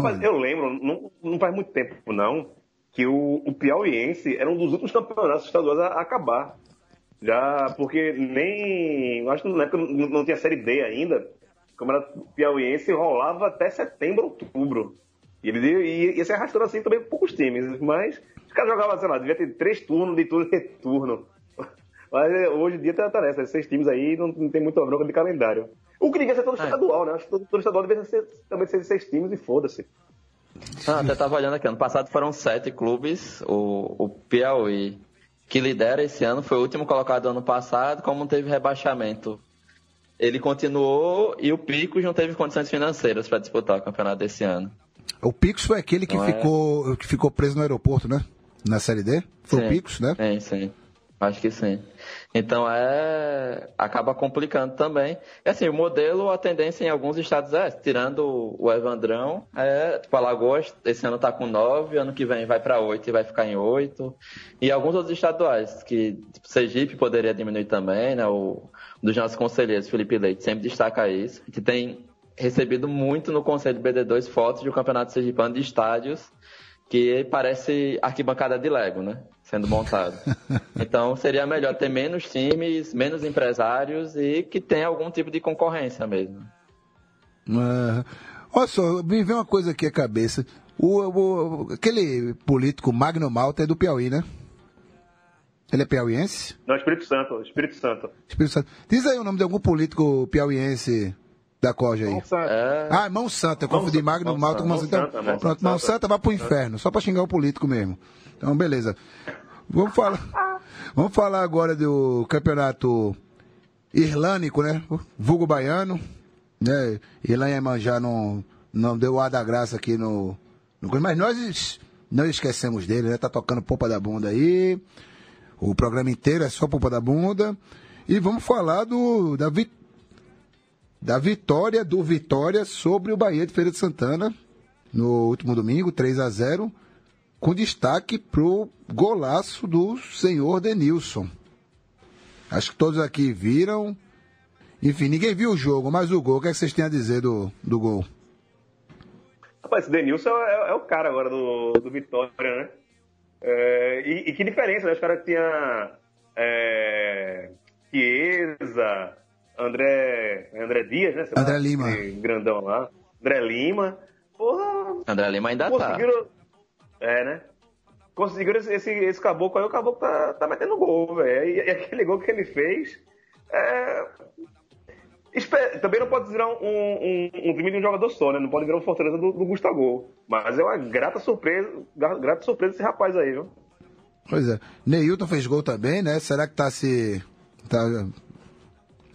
Mas eu lembro, não, não faz muito tempo, não, que o, o Piauiense era um dos últimos campeonatos estaduais a, a acabar. Já, porque nem. Acho que na época não, não tinha Série D ainda. Campeonato piauiense rolava até setembro, outubro. E ele ia, ia se arrastando assim também com poucos times. Mas os caras jogavam, sei lá, devia ter três turnos de turno e retorno. Mas é, hoje em dia tá, tá nessa, seis times aí não, não tem muita bronca de calendário. O que devia ser todo É. estadual, né? Acho que todo, todo estadual devia ser também ser seis times e foda-se. Ah, até tava olhando aqui, ano passado foram sete clubes, o, o Piauí, que lidera esse ano, foi o último colocado ano passado, como não teve rebaixamento. Ele continuou e o Picos não teve condições financeiras para disputar o campeonato desse ano. O Picos foi aquele que Não é? ficou, que ficou preso no aeroporto, né? Na Série D? Foi o Sim. Picos, né? Sim, sim. Acho que sim. Então é. acaba complicando também. E assim, o modelo, a tendência em alguns estados é, tirando o Evandrão, é, tipo, Alagoas, esse ano tá com 9, ano que vem vai para 8 e vai ficar em 8. E alguns outros estaduais, que tipo, Sergipe poderia diminuir também, né? O dos nossos conselheiros, Felipe Leite, sempre destaca isso, que tem recebido muito no Conselho BD2 fotos do Campeonato Sergipano de estádios que parece arquibancada de Lego, né? Sendo montado. Então seria melhor ter menos times, menos empresários e que tenha algum tipo de concorrência mesmo. Ah, olha só, me vem uma coisa aqui à cabeça. O, o- aquele político Magno Malta é do Piauí, né? Ele é piauiense? Não, Espírito Santo, Espírito Santo. Espírito Santo. Diz aí o nome de algum político piauiense da Coja aí. É, Ah, Mão Santa, eu confundi Magno Mão Malta com Mão Santa. Mão Santa, Mão Pronto, Mão Santa. Santa vai pro inferno, só pra xingar o político mesmo. Então, beleza. Vamos falar, vamos falar agora do campeonato irlânico, né? Vulgo baiano. Né? Irlanda e Manjá não, não deu o ar da graça aqui no, no. Mas nós não esquecemos dele, né? Tá tocando Popa da Bunda aí. O programa inteiro é só Popa da Bunda. E vamos falar do, da, vi- da vitória do Vitória sobre o Bahia de Feira de Santana no último domingo, 3 a 0 com destaque pro golaço do senhor Denilson. Acho que todos aqui viram. Enfim, ninguém viu o jogo, mas o gol, o que, é que vocês têm a dizer do, do gol? Rapaz, esse Denilson é, é o cara agora do, do Vitória, né? É, e, e que diferença, né? Os caras que tinha é, Chiesa, André, André Dias, né? Sei lá, André Lima. Grandão lá. André Lima. Porra, André Lima ainda tá. É, né? Conseguiram esse, esse, esse caboclo aí, o caboclo tá, tá metendo gol, velho. E, e aquele gol que ele fez. É... Também não pode virar um, um, um time de um jogador só, né? Não pode virar um Fortaleza do, do Gustavo. Mas é uma grata surpresa, gra- grata surpresa esse rapaz aí, viu? Pois é. Neilton fez gol também, né? Será que tá se. tá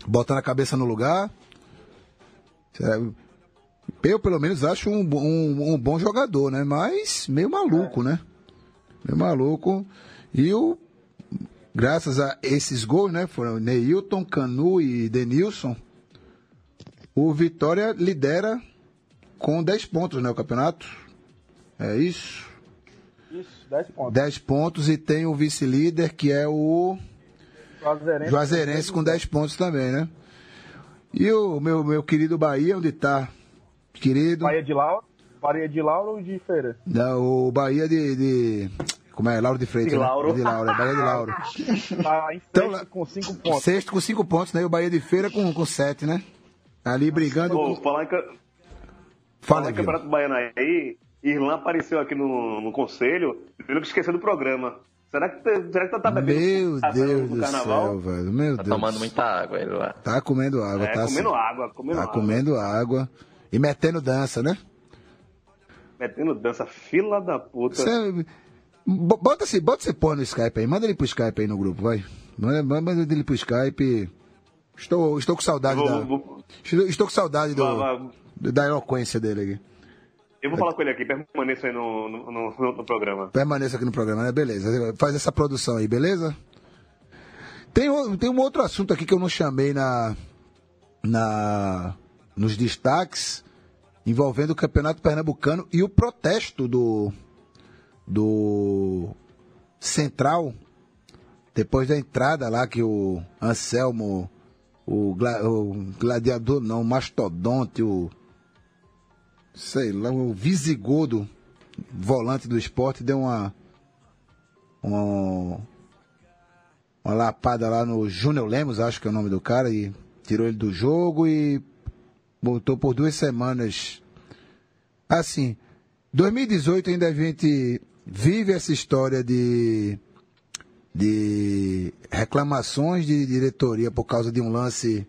botando a cabeça no lugar? Será- Eu, pelo menos, acho um, um, um bom jogador, né? Mas meio maluco, né? Meio maluco. E o. Graças a esses gols, né? Foram Neilton, Canu e Denilson. O Vitória lidera com 10 pontos, né? O campeonato. É isso. Isso, 10 pontos. 10 pontos e tem o vice-líder que é o Juazeirense, Juazeirense com 10 pontos também, né? E o meu, meu querido Bahia, onde tá? Querido. Bahia de Lauro. Bahia de Lauro ou de Feira? Não, o Bahia de, de- Como é? Lauro de Freitas. De né? Lauro. De Lauro, é Bahia de Lauro. Tá em Então, sexto com 5 pontos. Sexto com 5 pontos, né? E o Bahia de Feira com 7, com sete, né? Ali brigando. Pô, com... falar em, Fala, falar em. Campeonato Baiano aí, Irlan apareceu aqui no, no conselho, tendo que esquecer do programa. Será que, será que tá, tá bebendo Meu tá Deus do carnaval? céu, velho. Meu Tá Deus. tomando muita água ele lá. Tá comendo água, É, tá comendo assim. água, comendo Tá água. comendo água. E metendo dança, né? Metendo dança, fila da puta. Bo- Bota esse, bota esse pô no Skype aí, manda ele pro Skype aí no grupo, vai. Manda, manda ele pro Skype. Estou, estou com saudade Vou- da. vou- Estou, estou com saudade do, Vai, vai. da eloquência dele aqui. Eu vou falar com ele aqui, permaneça aí no, no, no- no programa. Permaneça aqui no programa, né? Beleza. Faz essa produção aí, beleza? Tem, tem um outro assunto aqui que eu não chamei na, na nos destaques envolvendo o Campeonato Pernambucano e o protesto do do Central depois da entrada lá que o Anselmo o, gla- o gladiador não, o mastodonte, o sei lá, o visigodo volante do esporte deu uma uma, uma lapada lá no Júnior Lemos, acho que é o nome do cara, e tirou ele do jogo e botou por duas semanas. Assim, 2018 ainda a gente vive essa história de de reclamações de diretoria por causa de um lance,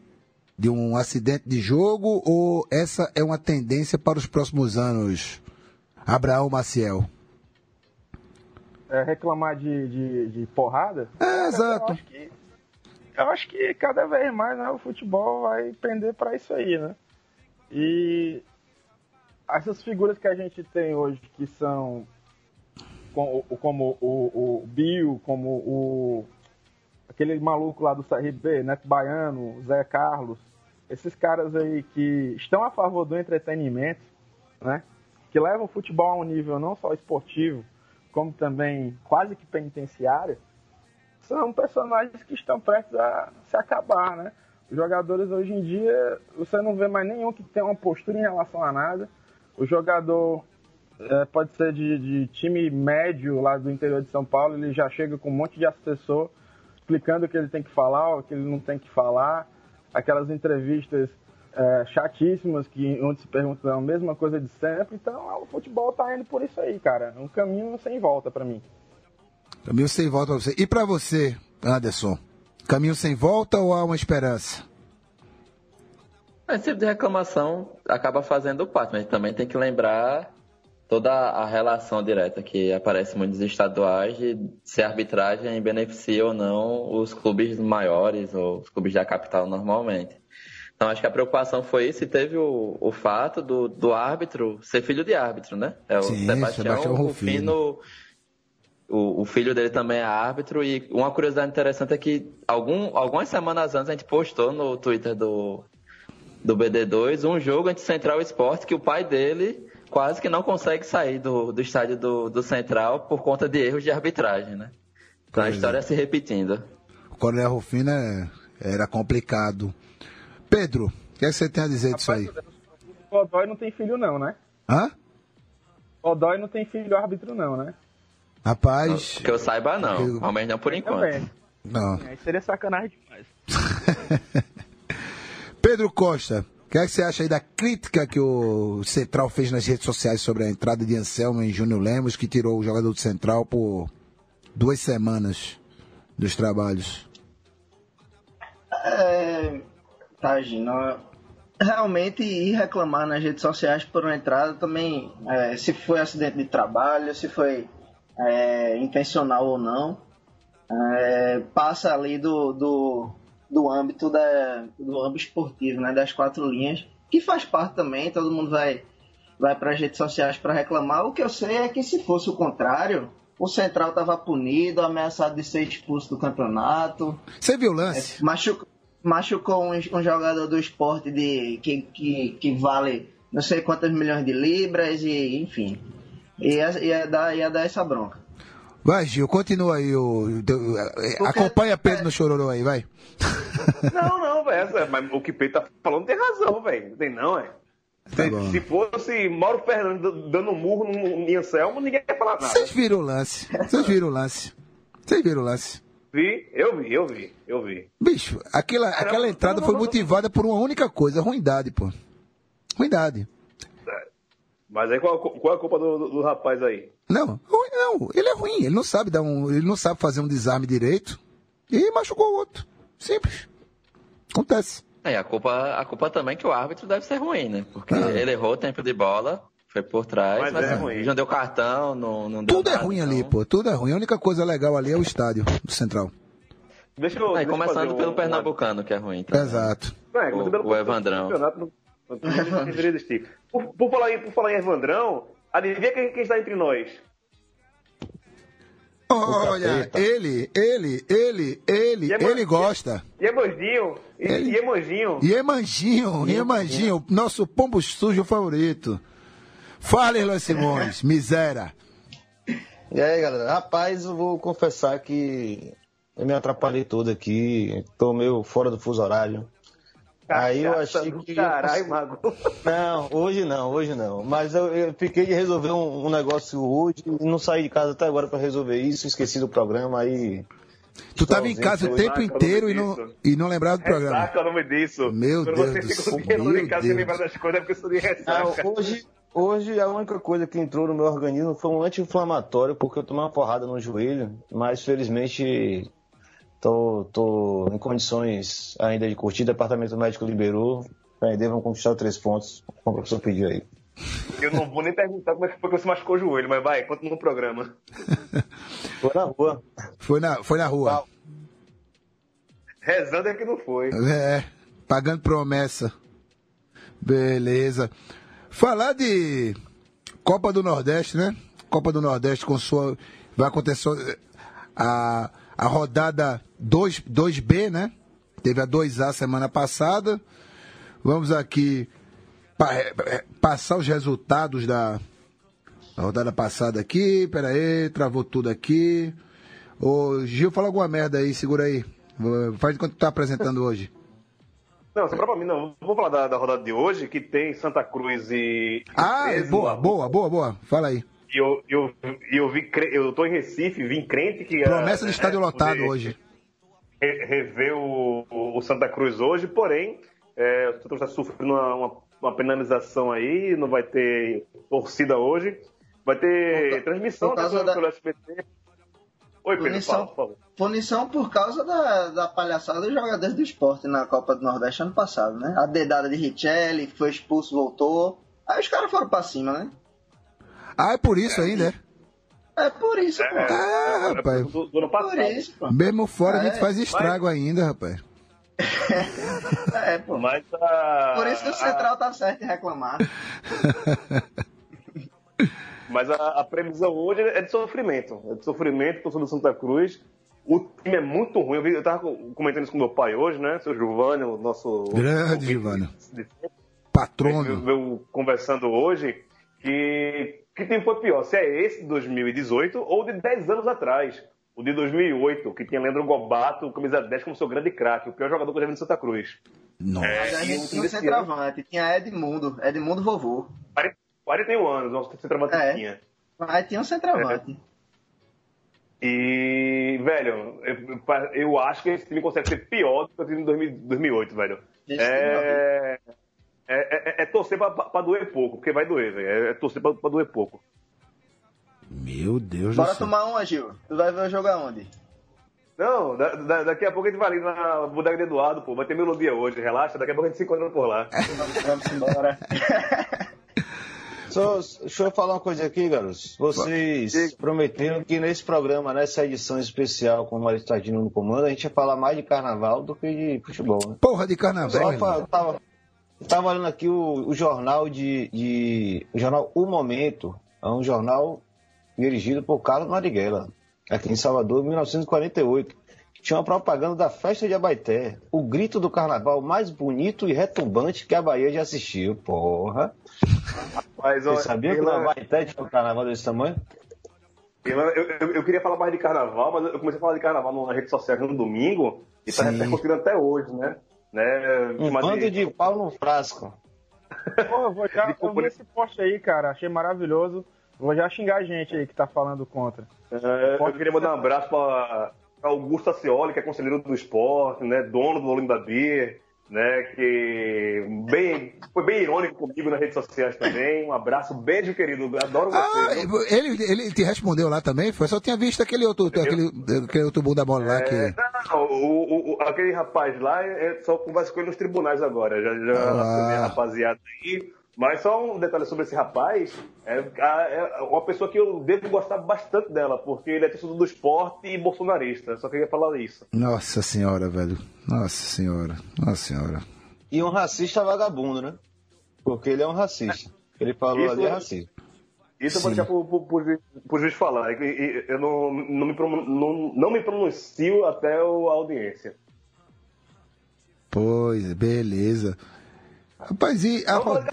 de um acidente de jogo, ou essa é uma tendência para os próximos anos, Abraão Maciel? É, reclamar de, de, de porrada? É, exato. Eu acho, que, eu acho que cada vez mais né, o futebol vai pender para isso aí, né? E essas figuras que a gente tem hoje, que são como, como o, o Bill, como o aquele maluco lá do CRB, Neto Baiano, Zé Carlos, esses caras aí que estão a favor do entretenimento, né? Que levam o futebol a um nível não só esportivo, como também quase que penitenciário, são personagens que estão prestes a se acabar, né? Os jogadores hoje em dia, você não vê mais nenhum que tenha uma postura em relação a nada. O jogador é, pode ser de, de, time médio lá do interior de São Paulo, ele já chega com um monte de assessor explicando o que ele tem que falar, o que ele não tem que falar. Aquelas entrevistas é, chatíssimas que onde se pergunta a mesma coisa de sempre. Então, o futebol tá indo por isso aí, cara. Um caminho sem volta para mim. Caminho sem volta pra você. E para você, Anderson? Caminho sem volta ou há uma esperança? Esse tipo de reclamação acaba fazendo parte, mas também tem que lembrar toda a relação direta que aparece em muitos estaduais de se a arbitragem beneficia ou não os clubes maiores ou os clubes da capital normalmente. Então acho que a preocupação foi isso e teve o, o fato do, do árbitro ser filho de árbitro, né? É o Sim, Sebastião, Sebastião Rufino. Rufino. O, o filho dele também é árbitro e uma curiosidade interessante é que algum, algumas semanas antes a gente postou no Twitter do, do BD2 um jogo entre Central e Esporte que o pai dele quase que não consegue sair do, do estádio do, do Central por conta de erros de arbitragem, né? Então a Pois história é. se repetindo. O Coronel Rufino é- era complicado. Pedro, o que, é que você tem a dizer disso aí? O Odói não tem filho não, né? Hã? O Odói não tem filho árbitro não, né? Rapaz. Que eu saiba, não. Eu- Ao menos não por enquanto. Também. Não. Aí seria sacanagem demais. Pedro Costa, o que, é que você acha aí da crítica que o Central fez nas redes sociais sobre a entrada de Anselmo em Júnior Lemos, que tirou o jogador do Central por duas semanas dos trabalhos? É, tá, Gino. Realmente ir reclamar nas redes sociais por uma entrada também, é, se foi acidente de trabalho, se foi é, intencional ou não, é, passa ali do, do, do âmbito da, do âmbito esportivo, né, das quatro linhas, que faz parte também, todo mundo vai, vai para as redes sociais para reclamar. O que eu sei é que se fosse o contrário, o Central estava punido, ameaçado de ser expulso do campeonato. Você viu o lance? É, machu- machucou um, um jogador do esporte de, que, que, que vale não sei quantas milhões de libras e enfim. Ia, ia, dar, ia dar essa bronca. Vai, Gil, continua aí. O, eh, acompanha Pedro no chororô aí, vai. Não, não, velho. Mas o que Pedro tá falando tem razão, velho. Não tem não, é. Tá Se, se fosse Mauro Fernando dando um murro no, em Anselmo, ninguém ia falar nada. Vocês viram o lance. Vocês viram o lance. Vocês viram o lance. Vi, eu vi, eu vi, eu vi. Bicho, aquela, aquela entrada foi motivada por uma única coisa, ruindade, pô. Ruindade. Mas aí qual, qual é a culpa do, do- do rapaz aí? Não, ruim não. Ele é ruim. Ele não sabe dar um. Ele não sabe fazer um desarme direito. E machucou o outro. Simples. Acontece. É, a culpa, a culpa também é que o árbitro deve ser ruim, né? Porque Ah. ele errou o tempo de bola, foi por trás, Mas mas, é ruim. não deu cartão, não, não deu Tudo é nada, ruim então- ali, pô. Tudo é ruim. A única coisa legal ali é o estádio do Central. Deixa eu. Aí, deixa eu começando fazer pelo um- pernambucano, que é ruim. Então. Exato. É, O- o Evandrão. Existir. Por, por falar em, por falar em Evandrão, adivinha quem, quem está entre nós? Olha, ele, ele, ele, ele, E é ele gosta. Iemanjinho. E, Ele- Iemanjinho. Iemanjinho, Iemanjinho, nosso pombo sujo favorito. Fala, Erlan Simões, miséria. E aí, galera? Rapaz, eu vou confessar que eu me atrapalhei todo aqui. Tô meio fora do fuso horário. Aí eu achei que. Caralho, Mago. Não, hoje não, hoje não. Mas eu, eu fiquei de resolver um, um negócio hoje e não saí de casa até agora pra resolver isso. Esqueci do programa aí. Tu tava em casa o tempo inteiro e não, e não lembrava do programa. Ressaca é o nome disso. Meu Quando Deus você do céu, em casa sem Deus. lembrar das coisas, é porque você de ressaca. hoje, Hoje a única coisa que entrou no meu organismo foi um anti-inflamatório, porque eu tomei uma porrada no joelho, mas felizmente tô, tô em condições ainda de curtir. O departamento médico liberou. Ainda vamos conquistar três pontos, como o professor pediu aí. Eu não vou nem perguntar como é que foi que você machucou o joelho, mas vai, continua no programa. Foi na rua. Foi na, foi na rua. Rezando é que não foi. É, pagando promessa. Beleza. Falar de Copa do Nordeste, né? Copa do Nordeste com sua. Vai acontecer a, a rodada 2, 2B, né? Teve a 2A semana passada. Vamos aqui pa- é, passar os resultados da da rodada passada aqui. Pera aí, travou tudo aqui. Ô, Gil, fala alguma merda aí, segura aí. Faz de quanto tu tá apresentando hoje. Não, só pra mim, não. Vou falar da, da rodada de hoje, que tem Santa Cruz e. Ah, Mesmo, boa, boa, boa, boa. Fala aí. E eu, eu, eu vi, eu tô em Recife, vim crente que. Promessa de estádio é, lotado hoje. re- Rever o, o Santa Cruz hoje, porém, é, o Santa Cruz está sofrendo uma, uma, uma penalização aí, não vai ter torcida hoje. Vai ter transmissão por causa pelo, da- pelo SBT. Oi, Pedro, Punição. fala, por favor. Punição por causa da, da palhaçada dos jogadores do esporte na Copa do Nordeste ano passado, né? A dedada de Richelli, que foi expulso, voltou. Aí os caras foram pra cima, né? Ah, é por isso ainda, é? É por isso, pô. Ah, rapaz. Do, do ano passado. Por isso, pô. Mesmo fora a É, gente faz estrago ainda, rapaz. É, pô. Mas a, Por isso que o Central tá certo em reclamar. Mas a, a previsão hoje é de sofrimento. É de sofrimento, torcedor do Santa Cruz. O time é muito ruim. Eu, vi, eu tava comentando isso com meu pai hoje, né? Seu Giovanni, o nosso. Grande Giovanni. Patrono. veio conversando hoje que que tempo foi pior, se é esse de 2018 ou de 10 anos atrás, o de 2008, que tinha Leandro Gobato, camisa 10 como seu grande craque, o pior jogador que eu já vi no Santa Cruz. Nossa. O tinha um centroavante, tinha Edmundo, Edmundo vovô. 41 anos, nosso centroavante É. tinha. Mas tinha um centroavante. E, velho, eu, eu acho que esse time consegue ser pior do que o time de 2000 2008, velho. Esse time É, é, é- é torcer pra, pra doer pouco, porque vai doer, velho. É, é torcer pra, pra doer pouco. Meu Deus Bora do céu. tomar uma, Gil. Tu vai ver o jogo aonde? Não, da- da- daqui a pouco a gente vai ali na bodega de Eduardo, pô. Vai ter melodia hoje, relaxa. Daqui a pouco a gente se encontra por lá. Vamos embora. Só, deixa eu falar uma coisa aqui, garotos. Vocês prometeram que nesse programa, nessa edição especial com o Mário Tadino no comando, a gente ia falar mais de carnaval do que de futebol, né? Porra de carnaval. Só fa- tava, tava olhando aqui o, o jornal de, de- O jornal O Momento. É um jornal dirigido por Carlos Marighella, aqui em Salvador, em 1948. que Tinha uma propaganda da festa de Abaité. O grito do carnaval mais bonito e retumbante que a Bahia já assistiu. Porra. Mas, Você sabia que na Abaité tinha um carnaval desse tamanho? Eu, eu, eu queria falar mais de carnaval, mas eu comecei a falar de carnaval na rede social no domingo e tá Sim. repercutindo até hoje, né? Né? Um bando de pau no frasco. Eu vou já, eu vi esse post aí, cara, achei maravilhoso. Vou já xingar a gente aí que tá falando contra. É, eu queria mandar um abraço para Augusto Acioli, que é conselheiro do esporte, né, dono do Olinda Beer, né, que bem, foi bem irônico comigo nas redes sociais também. Um abraço, beijo, querido. Adoro você. Ah, ele, ele te respondeu lá também? Foi só tinha visto aquele outro, aquele, aquele outro bunda bola lá que. É, não, o, o- aquele rapaz lá é só conversa com ele nos tribunais agora. Já, já Ah. rapaziada aí. Mas só um detalhe sobre esse rapaz. É, é uma pessoa que eu devo gostar bastante dela, porque ele é torcedor do esporte e bolsonarista. Só queria falar isso. Nossa senhora, velho. Nossa senhora. Nossa senhora. E um racista vagabundo, né? Porque ele é um racista. Ele falou Isso ali é é- racista. Isso eu vou deixar pro, pro, pro, juiz- pro juiz falar. E- Eu não, não, me, não, não me pronuncio até a audiência. Pois, beleza. Rapaz, e a roda...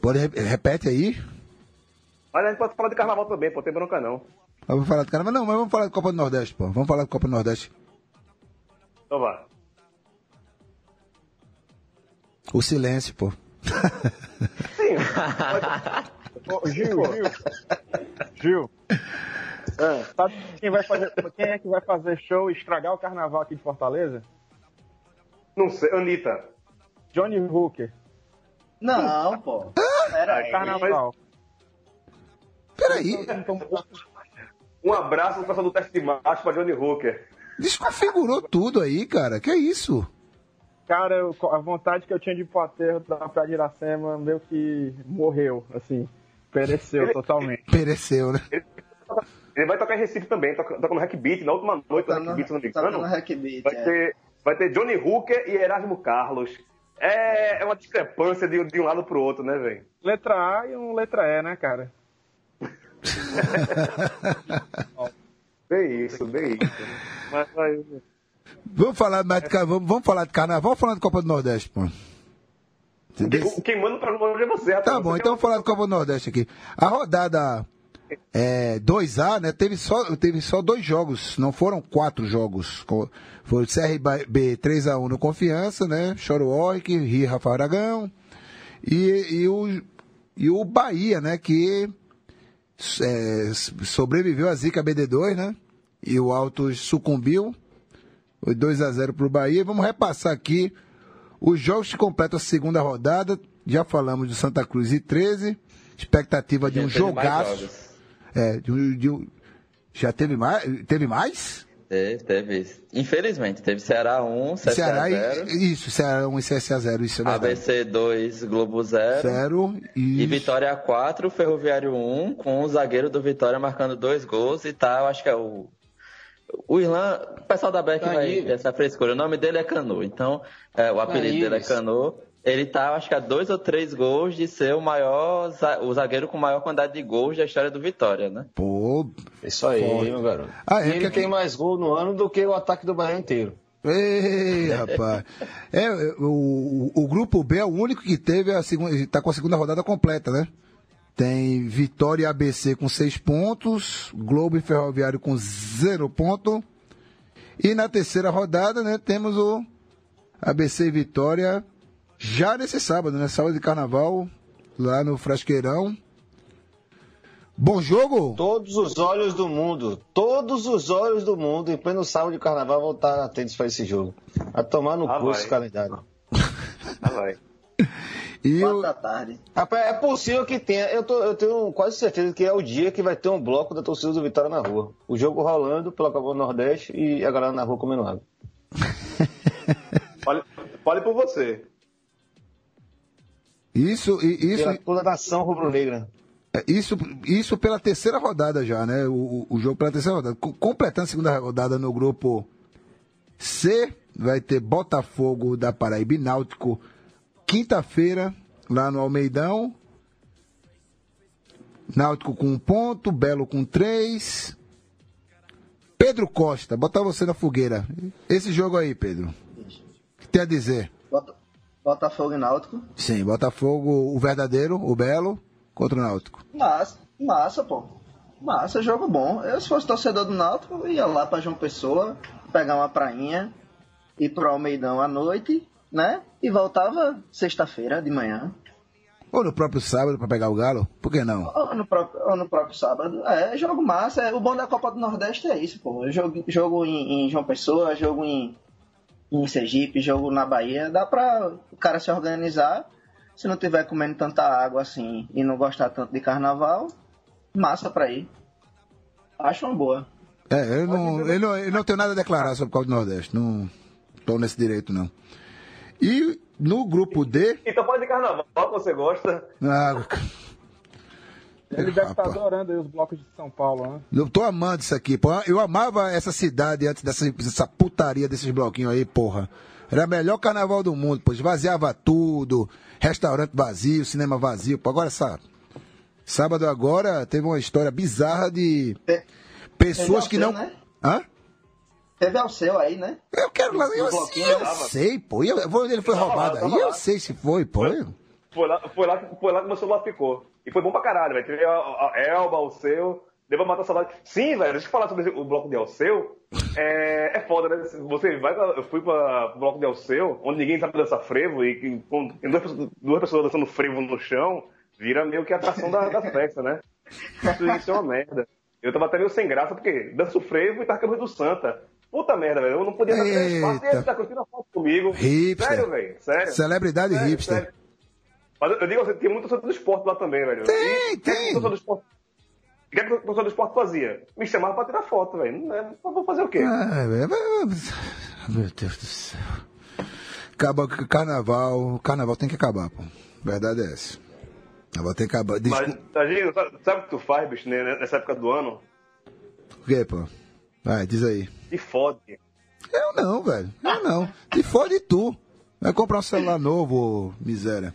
Pode re- repete aí? Mas a gente pode falar de carnaval também, pô, tem bronca não. Vamos falar do cara, mas não, mas vamos falar da Copa do Nordeste, pô. Vamos falar da Copa do Nordeste. Então vá. O silêncio, pô. Ô, Gil, Gil. Gil. Sabe quem, vai fazer, quem é que vai fazer show e estragar o carnaval aqui de Fortaleza? Não sei, Anitta. Johnny Hooker. Não, pô. Pera aí. Carnaval. Peraí, Um abraço pro pessoal do teste de macho pra Johnny Hooker. desconfigurou tudo aí, cara. Que isso? Cara, eu- a vontade que eu tinha de ir pro aterro da Praia de Iracema meio que morreu, assim. Pereceu Ele- totalmente. Pereceu, né? Ele vai tocar em Recife também, toca, toca no Hack Beat, na última noite do Tá Hack no, Beat, se não me tá no engano. Hackbeat, Vai é. ter, vai ter Johnny Hooker e Erasmo Carlos. É, é uma discrepância de, de um lado pro outro, né, velho? Letra A e um letra E, né, cara? Bem isso, bem isso. Mas, mas, Vamos falar mais de, vamos, vamos falar de carnaval, vamos falar de Copa do Nordeste, pô. Entendeu? quem, manda o programa hoje é você. Tá bom, então vamos falar do Copa do Nordeste aqui. A rodada é, 2A, né? Teve só, teve só dois jogos, não foram quatro jogos. Foi o CRB 3x1 no Confiança, né? Choro Orc, Rio Rafael Aragão. E, e, o, e o Bahia, né? Que é, sobreviveu a Zica BD2, né? E o Altos sucumbiu. Foi 2x0 pro Bahia. Vamos repassar aqui os jogos que completam a segunda rodada. Já falamos de Santa Cruz e 13. Expectativa de um Já jogaço. É, de um, de um- já teve mais? Teve mais? Teve, teve. Infelizmente, teve Ceará 1, CSA Ceará 0, e. Isso, Ceará 1 e CSA 0, isso é verdade. ABC 2, Globo 0. Zero e. E Vitória 4, Ferroviário 1, com o zagueiro do Vitória marcando dois gols e tal. Acho que é o. O Irlan, o pessoal da Beck vai essa frescura. O nome dele é Canu, então é, o apelido dele é Canu. Ele tá, acho que a dois ou três gols de ser o maior, o zagueiro com maior quantidade de gols da história do Vitória, né? Pô. Isso aí, Forte. meu garoto. Ah, é, ele porque- tem mais gol no ano do que o ataque do Bahia inteiro. Ei, rapaz. É, o, o grupo B é o único que teve a segunda. Tá com a segunda rodada completa, né? Tem Vitória e ABC com seis pontos, Globo e Ferroviário com zero ponto. E na terceira rodada, né, temos o ABC e Vitória já nesse sábado, né? Sábado de carnaval, lá no Frasqueirão. Bom jogo? Todos os olhos do mundo, todos os olhos do mundo, em pleno sábado de carnaval, vão estar atentos para esse jogo. A tomar no Ah, curso vai. o calendário. Ah, vai. E Quatro o, da tarde. Rapaz, é possível que tenha. Eu, tô- eu tenho quase certeza que é o dia que vai ter um bloco da torcida do Vitória na rua. O jogo rolando pela Copa do Nordeste e a galera na rua comendo água. Fale, fale por você. isso, e- isso, Pela toda a nação rubro-negra. É, Isso, isso pela terceira rodada já, né? O, o- jogo pela terceira rodada. Co- Completando a segunda rodada no grupo C, vai ter Botafogo da Paraíba e Náutico quinta-feira, lá no Almeidão. Náutico com um ponto, Belo com três. Pedro Costa, botar você na fogueira. Esse jogo aí, Pedro. O que tem a dizer? Bota- Botafogo e Náutico. Sim, Botafogo, o verdadeiro, o Belo, contra o Náutico. Massa, massa, pô. Massa, jogo bom. Eu, se fosse torcedor do Náutico, ia lá pra João Pessoa, pegar uma prainha, ir pro Almeidão à noite, né? E voltava sexta-feira de manhã. Ou no próprio sábado para pegar o Galo? Por que não? Ou no próprio, ou no próprio sábado. É, jogo massa. É, o bom da Copa do Nordeste é isso, pô. Jogo, jogo em, em João Pessoa, jogo em, em Sergipe, jogo na Bahia. Dá pra o cara se organizar. Se não tiver comendo tanta água assim e não gostar tanto de carnaval, massa pra ir. Acho uma boa. É, eu não, eu não, eu não tenho nada a declarar sobre o Copa do Nordeste. Não estou nesse direito, não. E no grupo D. Então pode de carnaval que você gosta. Ah, Ele deve estar adorando aí os blocos de São Paulo, né? eu tô amando isso aqui, pô. Eu amava essa cidade antes dessa, dessa putaria desses bloquinhos aí, porra. Era o melhor carnaval do mundo, pô. Esvaziava tudo, restaurante vazio, cinema vazio. Pô, agora essa. Sábado agora teve uma história bizarra de Te- pessoas que não. Né? Hã? Teve ao seu aí, né? Eu quero lá. Eu, bloquinho eu sei, pô. Eu, ele foi roubado aí. Eu sei se foi, pô. Foi lá, foi, lá, foi lá que meu celular ficou. E foi bom pra caralho, velho. Teve a, a Elba, o seu. Deu pra matar a saudade. Sim, velho, deixa eu falar sobre o bloco de Alceu. É, é foda, né? Você vai pra, Eu fui pra o bloco de Alceu, onde ninguém sabe dançar frevo, e com tem duas, pessoas- duas pessoas dançando frevo no chão, vira meio que a atração da, da festa, né? Isso, isso é uma merda. Eu tava até meio sem graça, porque danço frevo e tava Câmara do Santa. Puta merda, velho. Eu não podia dar três passos e tá curtindo a foto comigo. Hipster. Sério, velho. Sério. Celebridade Sério, hipster. sério. Mas eu digo assim, tem muito torcedor do esporte lá também, velho. Tem, e, tem. O do esporte, o que, é que o torcedor do esporte fazia? Me chamava pra tirar foto, velho. É- Vou fazer o quê? Ah, é, é, Meu Deus do céu. Acaba o carnaval. O carnaval tem que acabar, pô. Verdade é essa. Carnaval tem que acabar. Desculpa. Mas, Tadinho, sabe, sabe o que tu faz, bicho, né, nessa época do ano? O quê, pô? Vai, diz aí. E fode. Eu não, velho. Eu não. Te fode tu. Vai comprar um celular novo, miséria.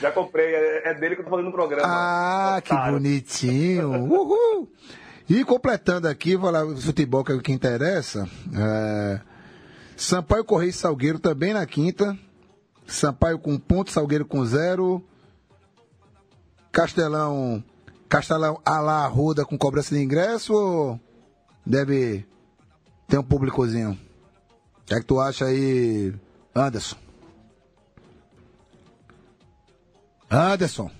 Já comprei, é, é dele que eu tô fazendo o programa. Ah, que Otário. bonitinho. Uhul. E completando aqui, vou lá o futebol que é o que interessa. É... Sampaio Correia e Salgueiro também na quinta. Sampaio com ponto, Salgueiro com zero. Castelão. Castelão Alá Arruda com cobrança de ingresso ou deve ter um públicozinho? O que é que tu acha aí, Anderson? Anderson.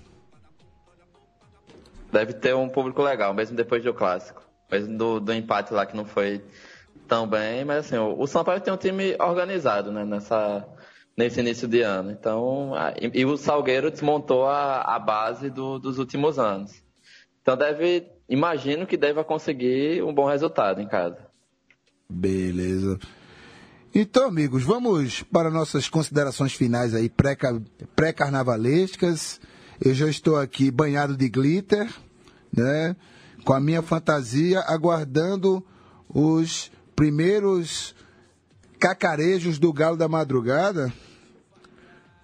Deve ter um público legal, mesmo depois do clássico. Mesmo do, do empate lá que não foi tão bem, mas assim, o, o Sampaio tem um time organizado, né, nessa, nesse início de ano. Então, a- e, e o Salgueiro desmontou a, a base do- dos últimos anos. Então deve, imagino que deva conseguir um bom resultado em casa. Beleza. Então, amigos, vamos para nossas considerações finais aí, pré-ca- pré-carnavalescas. Eu já estou aqui banhado de glitter, né? Com a minha fantasia, aguardando os primeiros cacarejos do Galo da Madrugada.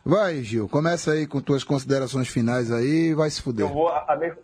Vai, Gil, começa aí com tuas considerações finais aí vai se fuder. Eu vou, a, a minha,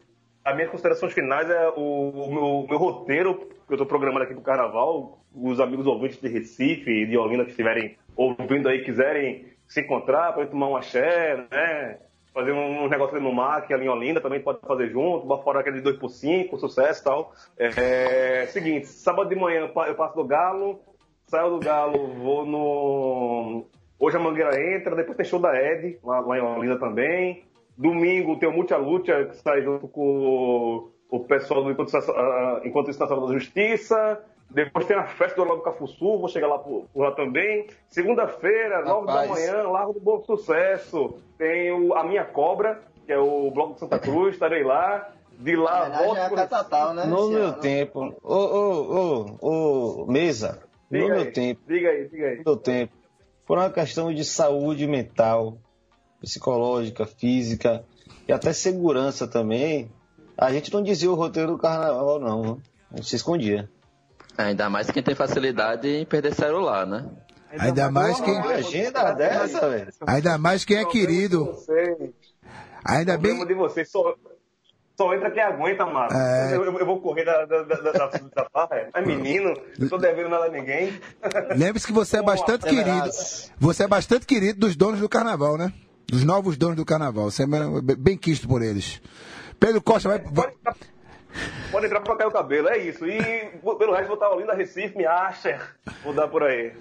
as minhas considerações finais é o, o meu, meu roteiro que eu tô programando aqui pro carnaval. Os amigos ouvintes de Recife e de Olinda que estiverem ouvindo aí, quiserem se encontrar para tomar um axé, né? Fazer um, negócio no MAC, ali em Olinda, também pode fazer junto, fora aquele 2x5, sucesso e tal. É, seguinte, sábado de manhã eu pa- eu passo do Galo, saio do Galo, vou no. Hoje a Mangueira entra, depois tem show da Ed, lá, lá em Olinda também. Domingo tem o Multi Lucha, que sai junto com o pessoal do Encontro, ah, Encontro Nacional da Justiça. Depois tem a festa do Lago Cafuçu, vou chegar lá por, por lá também. Segunda-feira, nove da manhã, Largo do Bom Sucesso. Tem o, a Minha Cobra, que é o Bloco de Santa Cruz, estarei lá. De lá, Homenagem volto a por Catatal, né? No meu ano. tempo, ô, ô, ô, ô, mesa, no Diga meu aí, tempo, diga aí, diga aí. no meu tempo, por uma questão de saúde mental, psicológica, física e até segurança também, a gente não dizia o roteiro do carnaval, não. A gente se escondia. Ainda mais quem tem facilidade em perder celular, né? Ainda mais quem, Uma agenda dessa, velho. ainda mais quem é querido. Ainda o bem. de vocês só, só entra quem aguenta, Marcos. É. Eu, eu- eu vou correr da, da, da, da, da barra. é. É menino, não tô devendo nada a ninguém. Lembre-se que você é bastante querido. Você é bastante querido dos donos do carnaval, né? Dos novos donos do carnaval. Você é bem quisto por eles. Pedro Costa vai. vai- Pode entrar pra cair o cabelo, é isso. E pelo resto, vou estar Olinda, Recife, me acha. Vou dar por aí.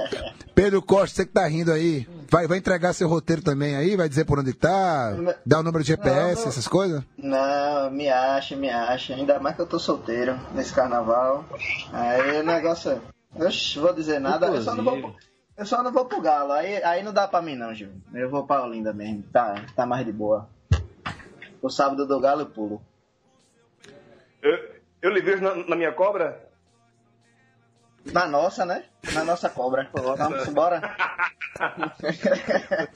Pedro Costa, você que tá rindo aí, vai, vai entregar seu roteiro também aí? Vai dizer por onde tá? Dar o número de GPS, Não, essas coisas? Não, me acha, me acha. Ainda mais que eu tô solteiro nesse carnaval. Aí o negócio é. Oxi, vou dizer nada. Eu só não vou, pro- eu só não vou pro galo. Aí, aí não dá pra mim, não, Gil. Eu vou pra Olinda mesmo. Tá, tá mais de boa. O sábado do galo eu pulo. Eu, eu lhe vejo na, na minha cobra? Na nossa, né? Na nossa cobra. Vamos embora.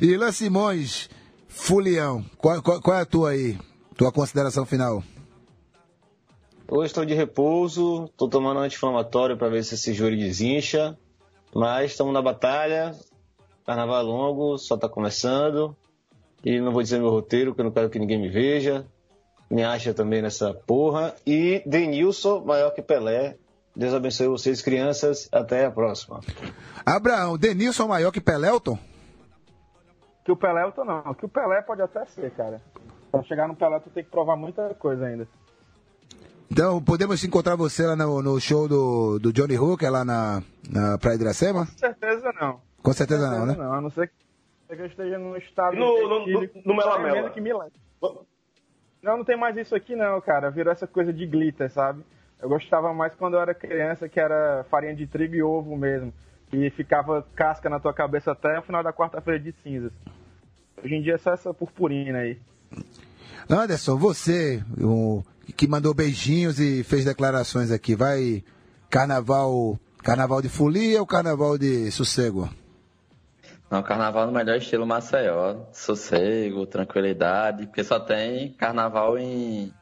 Ilan Simões, Fulião, qual, qual, qual é a tua aí? Tua consideração final? Hoje estou de repouso, estou tomando um anti-inflamatório para ver se esse júri desincha, mas estamos na batalha. Carnaval longo, só está começando. E não vou dizer meu roteiro, porque eu não quero que ninguém me veja. Me acha também nessa porra. E Denilson, maior que Pelé. Deus abençoe vocês, crianças. Até a próxima. Abraão, Denilson maior que Pelelton? Que o tô não. Que o Pelé pode até ser, cara. Pra chegar no Pelé tu tem que provar muita coisa ainda. Então, podemos encontrar você lá no, no show do, do Johnny Hooker lá na, na Praia de Iracema? Com certeza não. Com certeza não, né? Não, a não ser que eu esteja no estado no- no- no- no Mela tremendo Mela? que me leva. Não, não tem mais isso aqui não, cara. Virou essa coisa de glitter, sabe? Eu gostava mais quando eu era criança, que era farinha de trigo e ovo mesmo. E ficava casca na tua cabeça até o final da quarta-feira de cinzas. Hoje em dia é só essa purpurina aí. Anderson, você, o, que mandou beijinhos e fez declarações aqui, vai carnaval, carnaval de folia ou carnaval de sossego? Não, carnaval no melhor estilo Maceió. Sossego, tranquilidade, porque só tem carnaval em,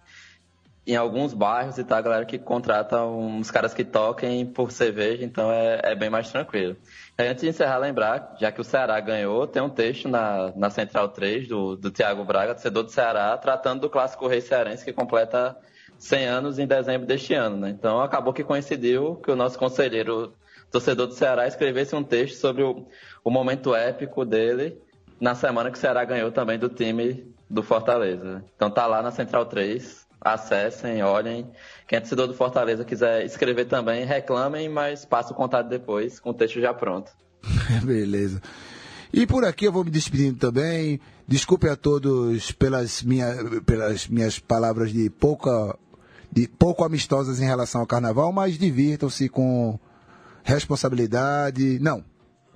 em alguns bairros e tá, a galera que contrata uns caras que toquem por cerveja, então é, é bem mais tranquilo. Antes de encerrar, lembrar, já que o Ceará ganhou, tem um texto na, na Central 3 do, do Tiago Braga, torcedor do Ceará, tratando do clássico Rei Cearense que completa 100 anos em dezembro deste ano. Né? Então acabou que coincidiu que o nosso conselheiro torcedor do Ceará escrevesse um texto sobre o, o momento épico dele na semana que o Ceará ganhou também do time do Fortaleza. Então tá lá na Central 3, acessem, olhem. Quem é torcedor do Fortaleza quiser escrever também, reclamem, mas passa o contato depois, com o texto já pronto. Beleza. E por aqui eu vou me despedindo também. Desculpe a todos pelas, minha, pelas minhas palavras de pouca de pouco amistosas em relação ao carnaval, mas divirtam-se com responsabilidade. Não,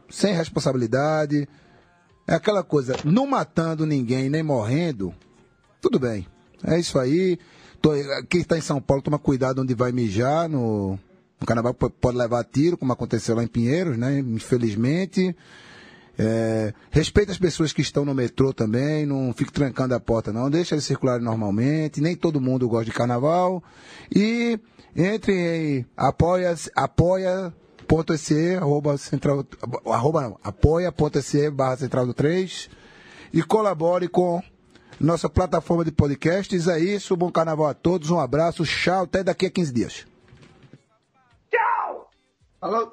sem responsabilidade. É aquela coisa, não matando ninguém nem morrendo, tudo bem. É isso aí. Tô, quem está em São Paulo, toma cuidado onde vai mijar. No, no carnaval pode levar tiro, como aconteceu lá em Pinheiros, né? Infelizmente. É, respeita as pessoas que estão no metrô também, não fique trancando a porta, não. Deixa eles circularem normalmente. Nem todo mundo gosta de carnaval. E entre em apoia, apoia apoia.se, arroba central, arroba não, apoia.se barra central do 3 e colabore com nossa plataforma de podcasts. É isso, bom carnaval a todos, um abraço, tchau, até daqui a 15 dias. Tchau! Alô?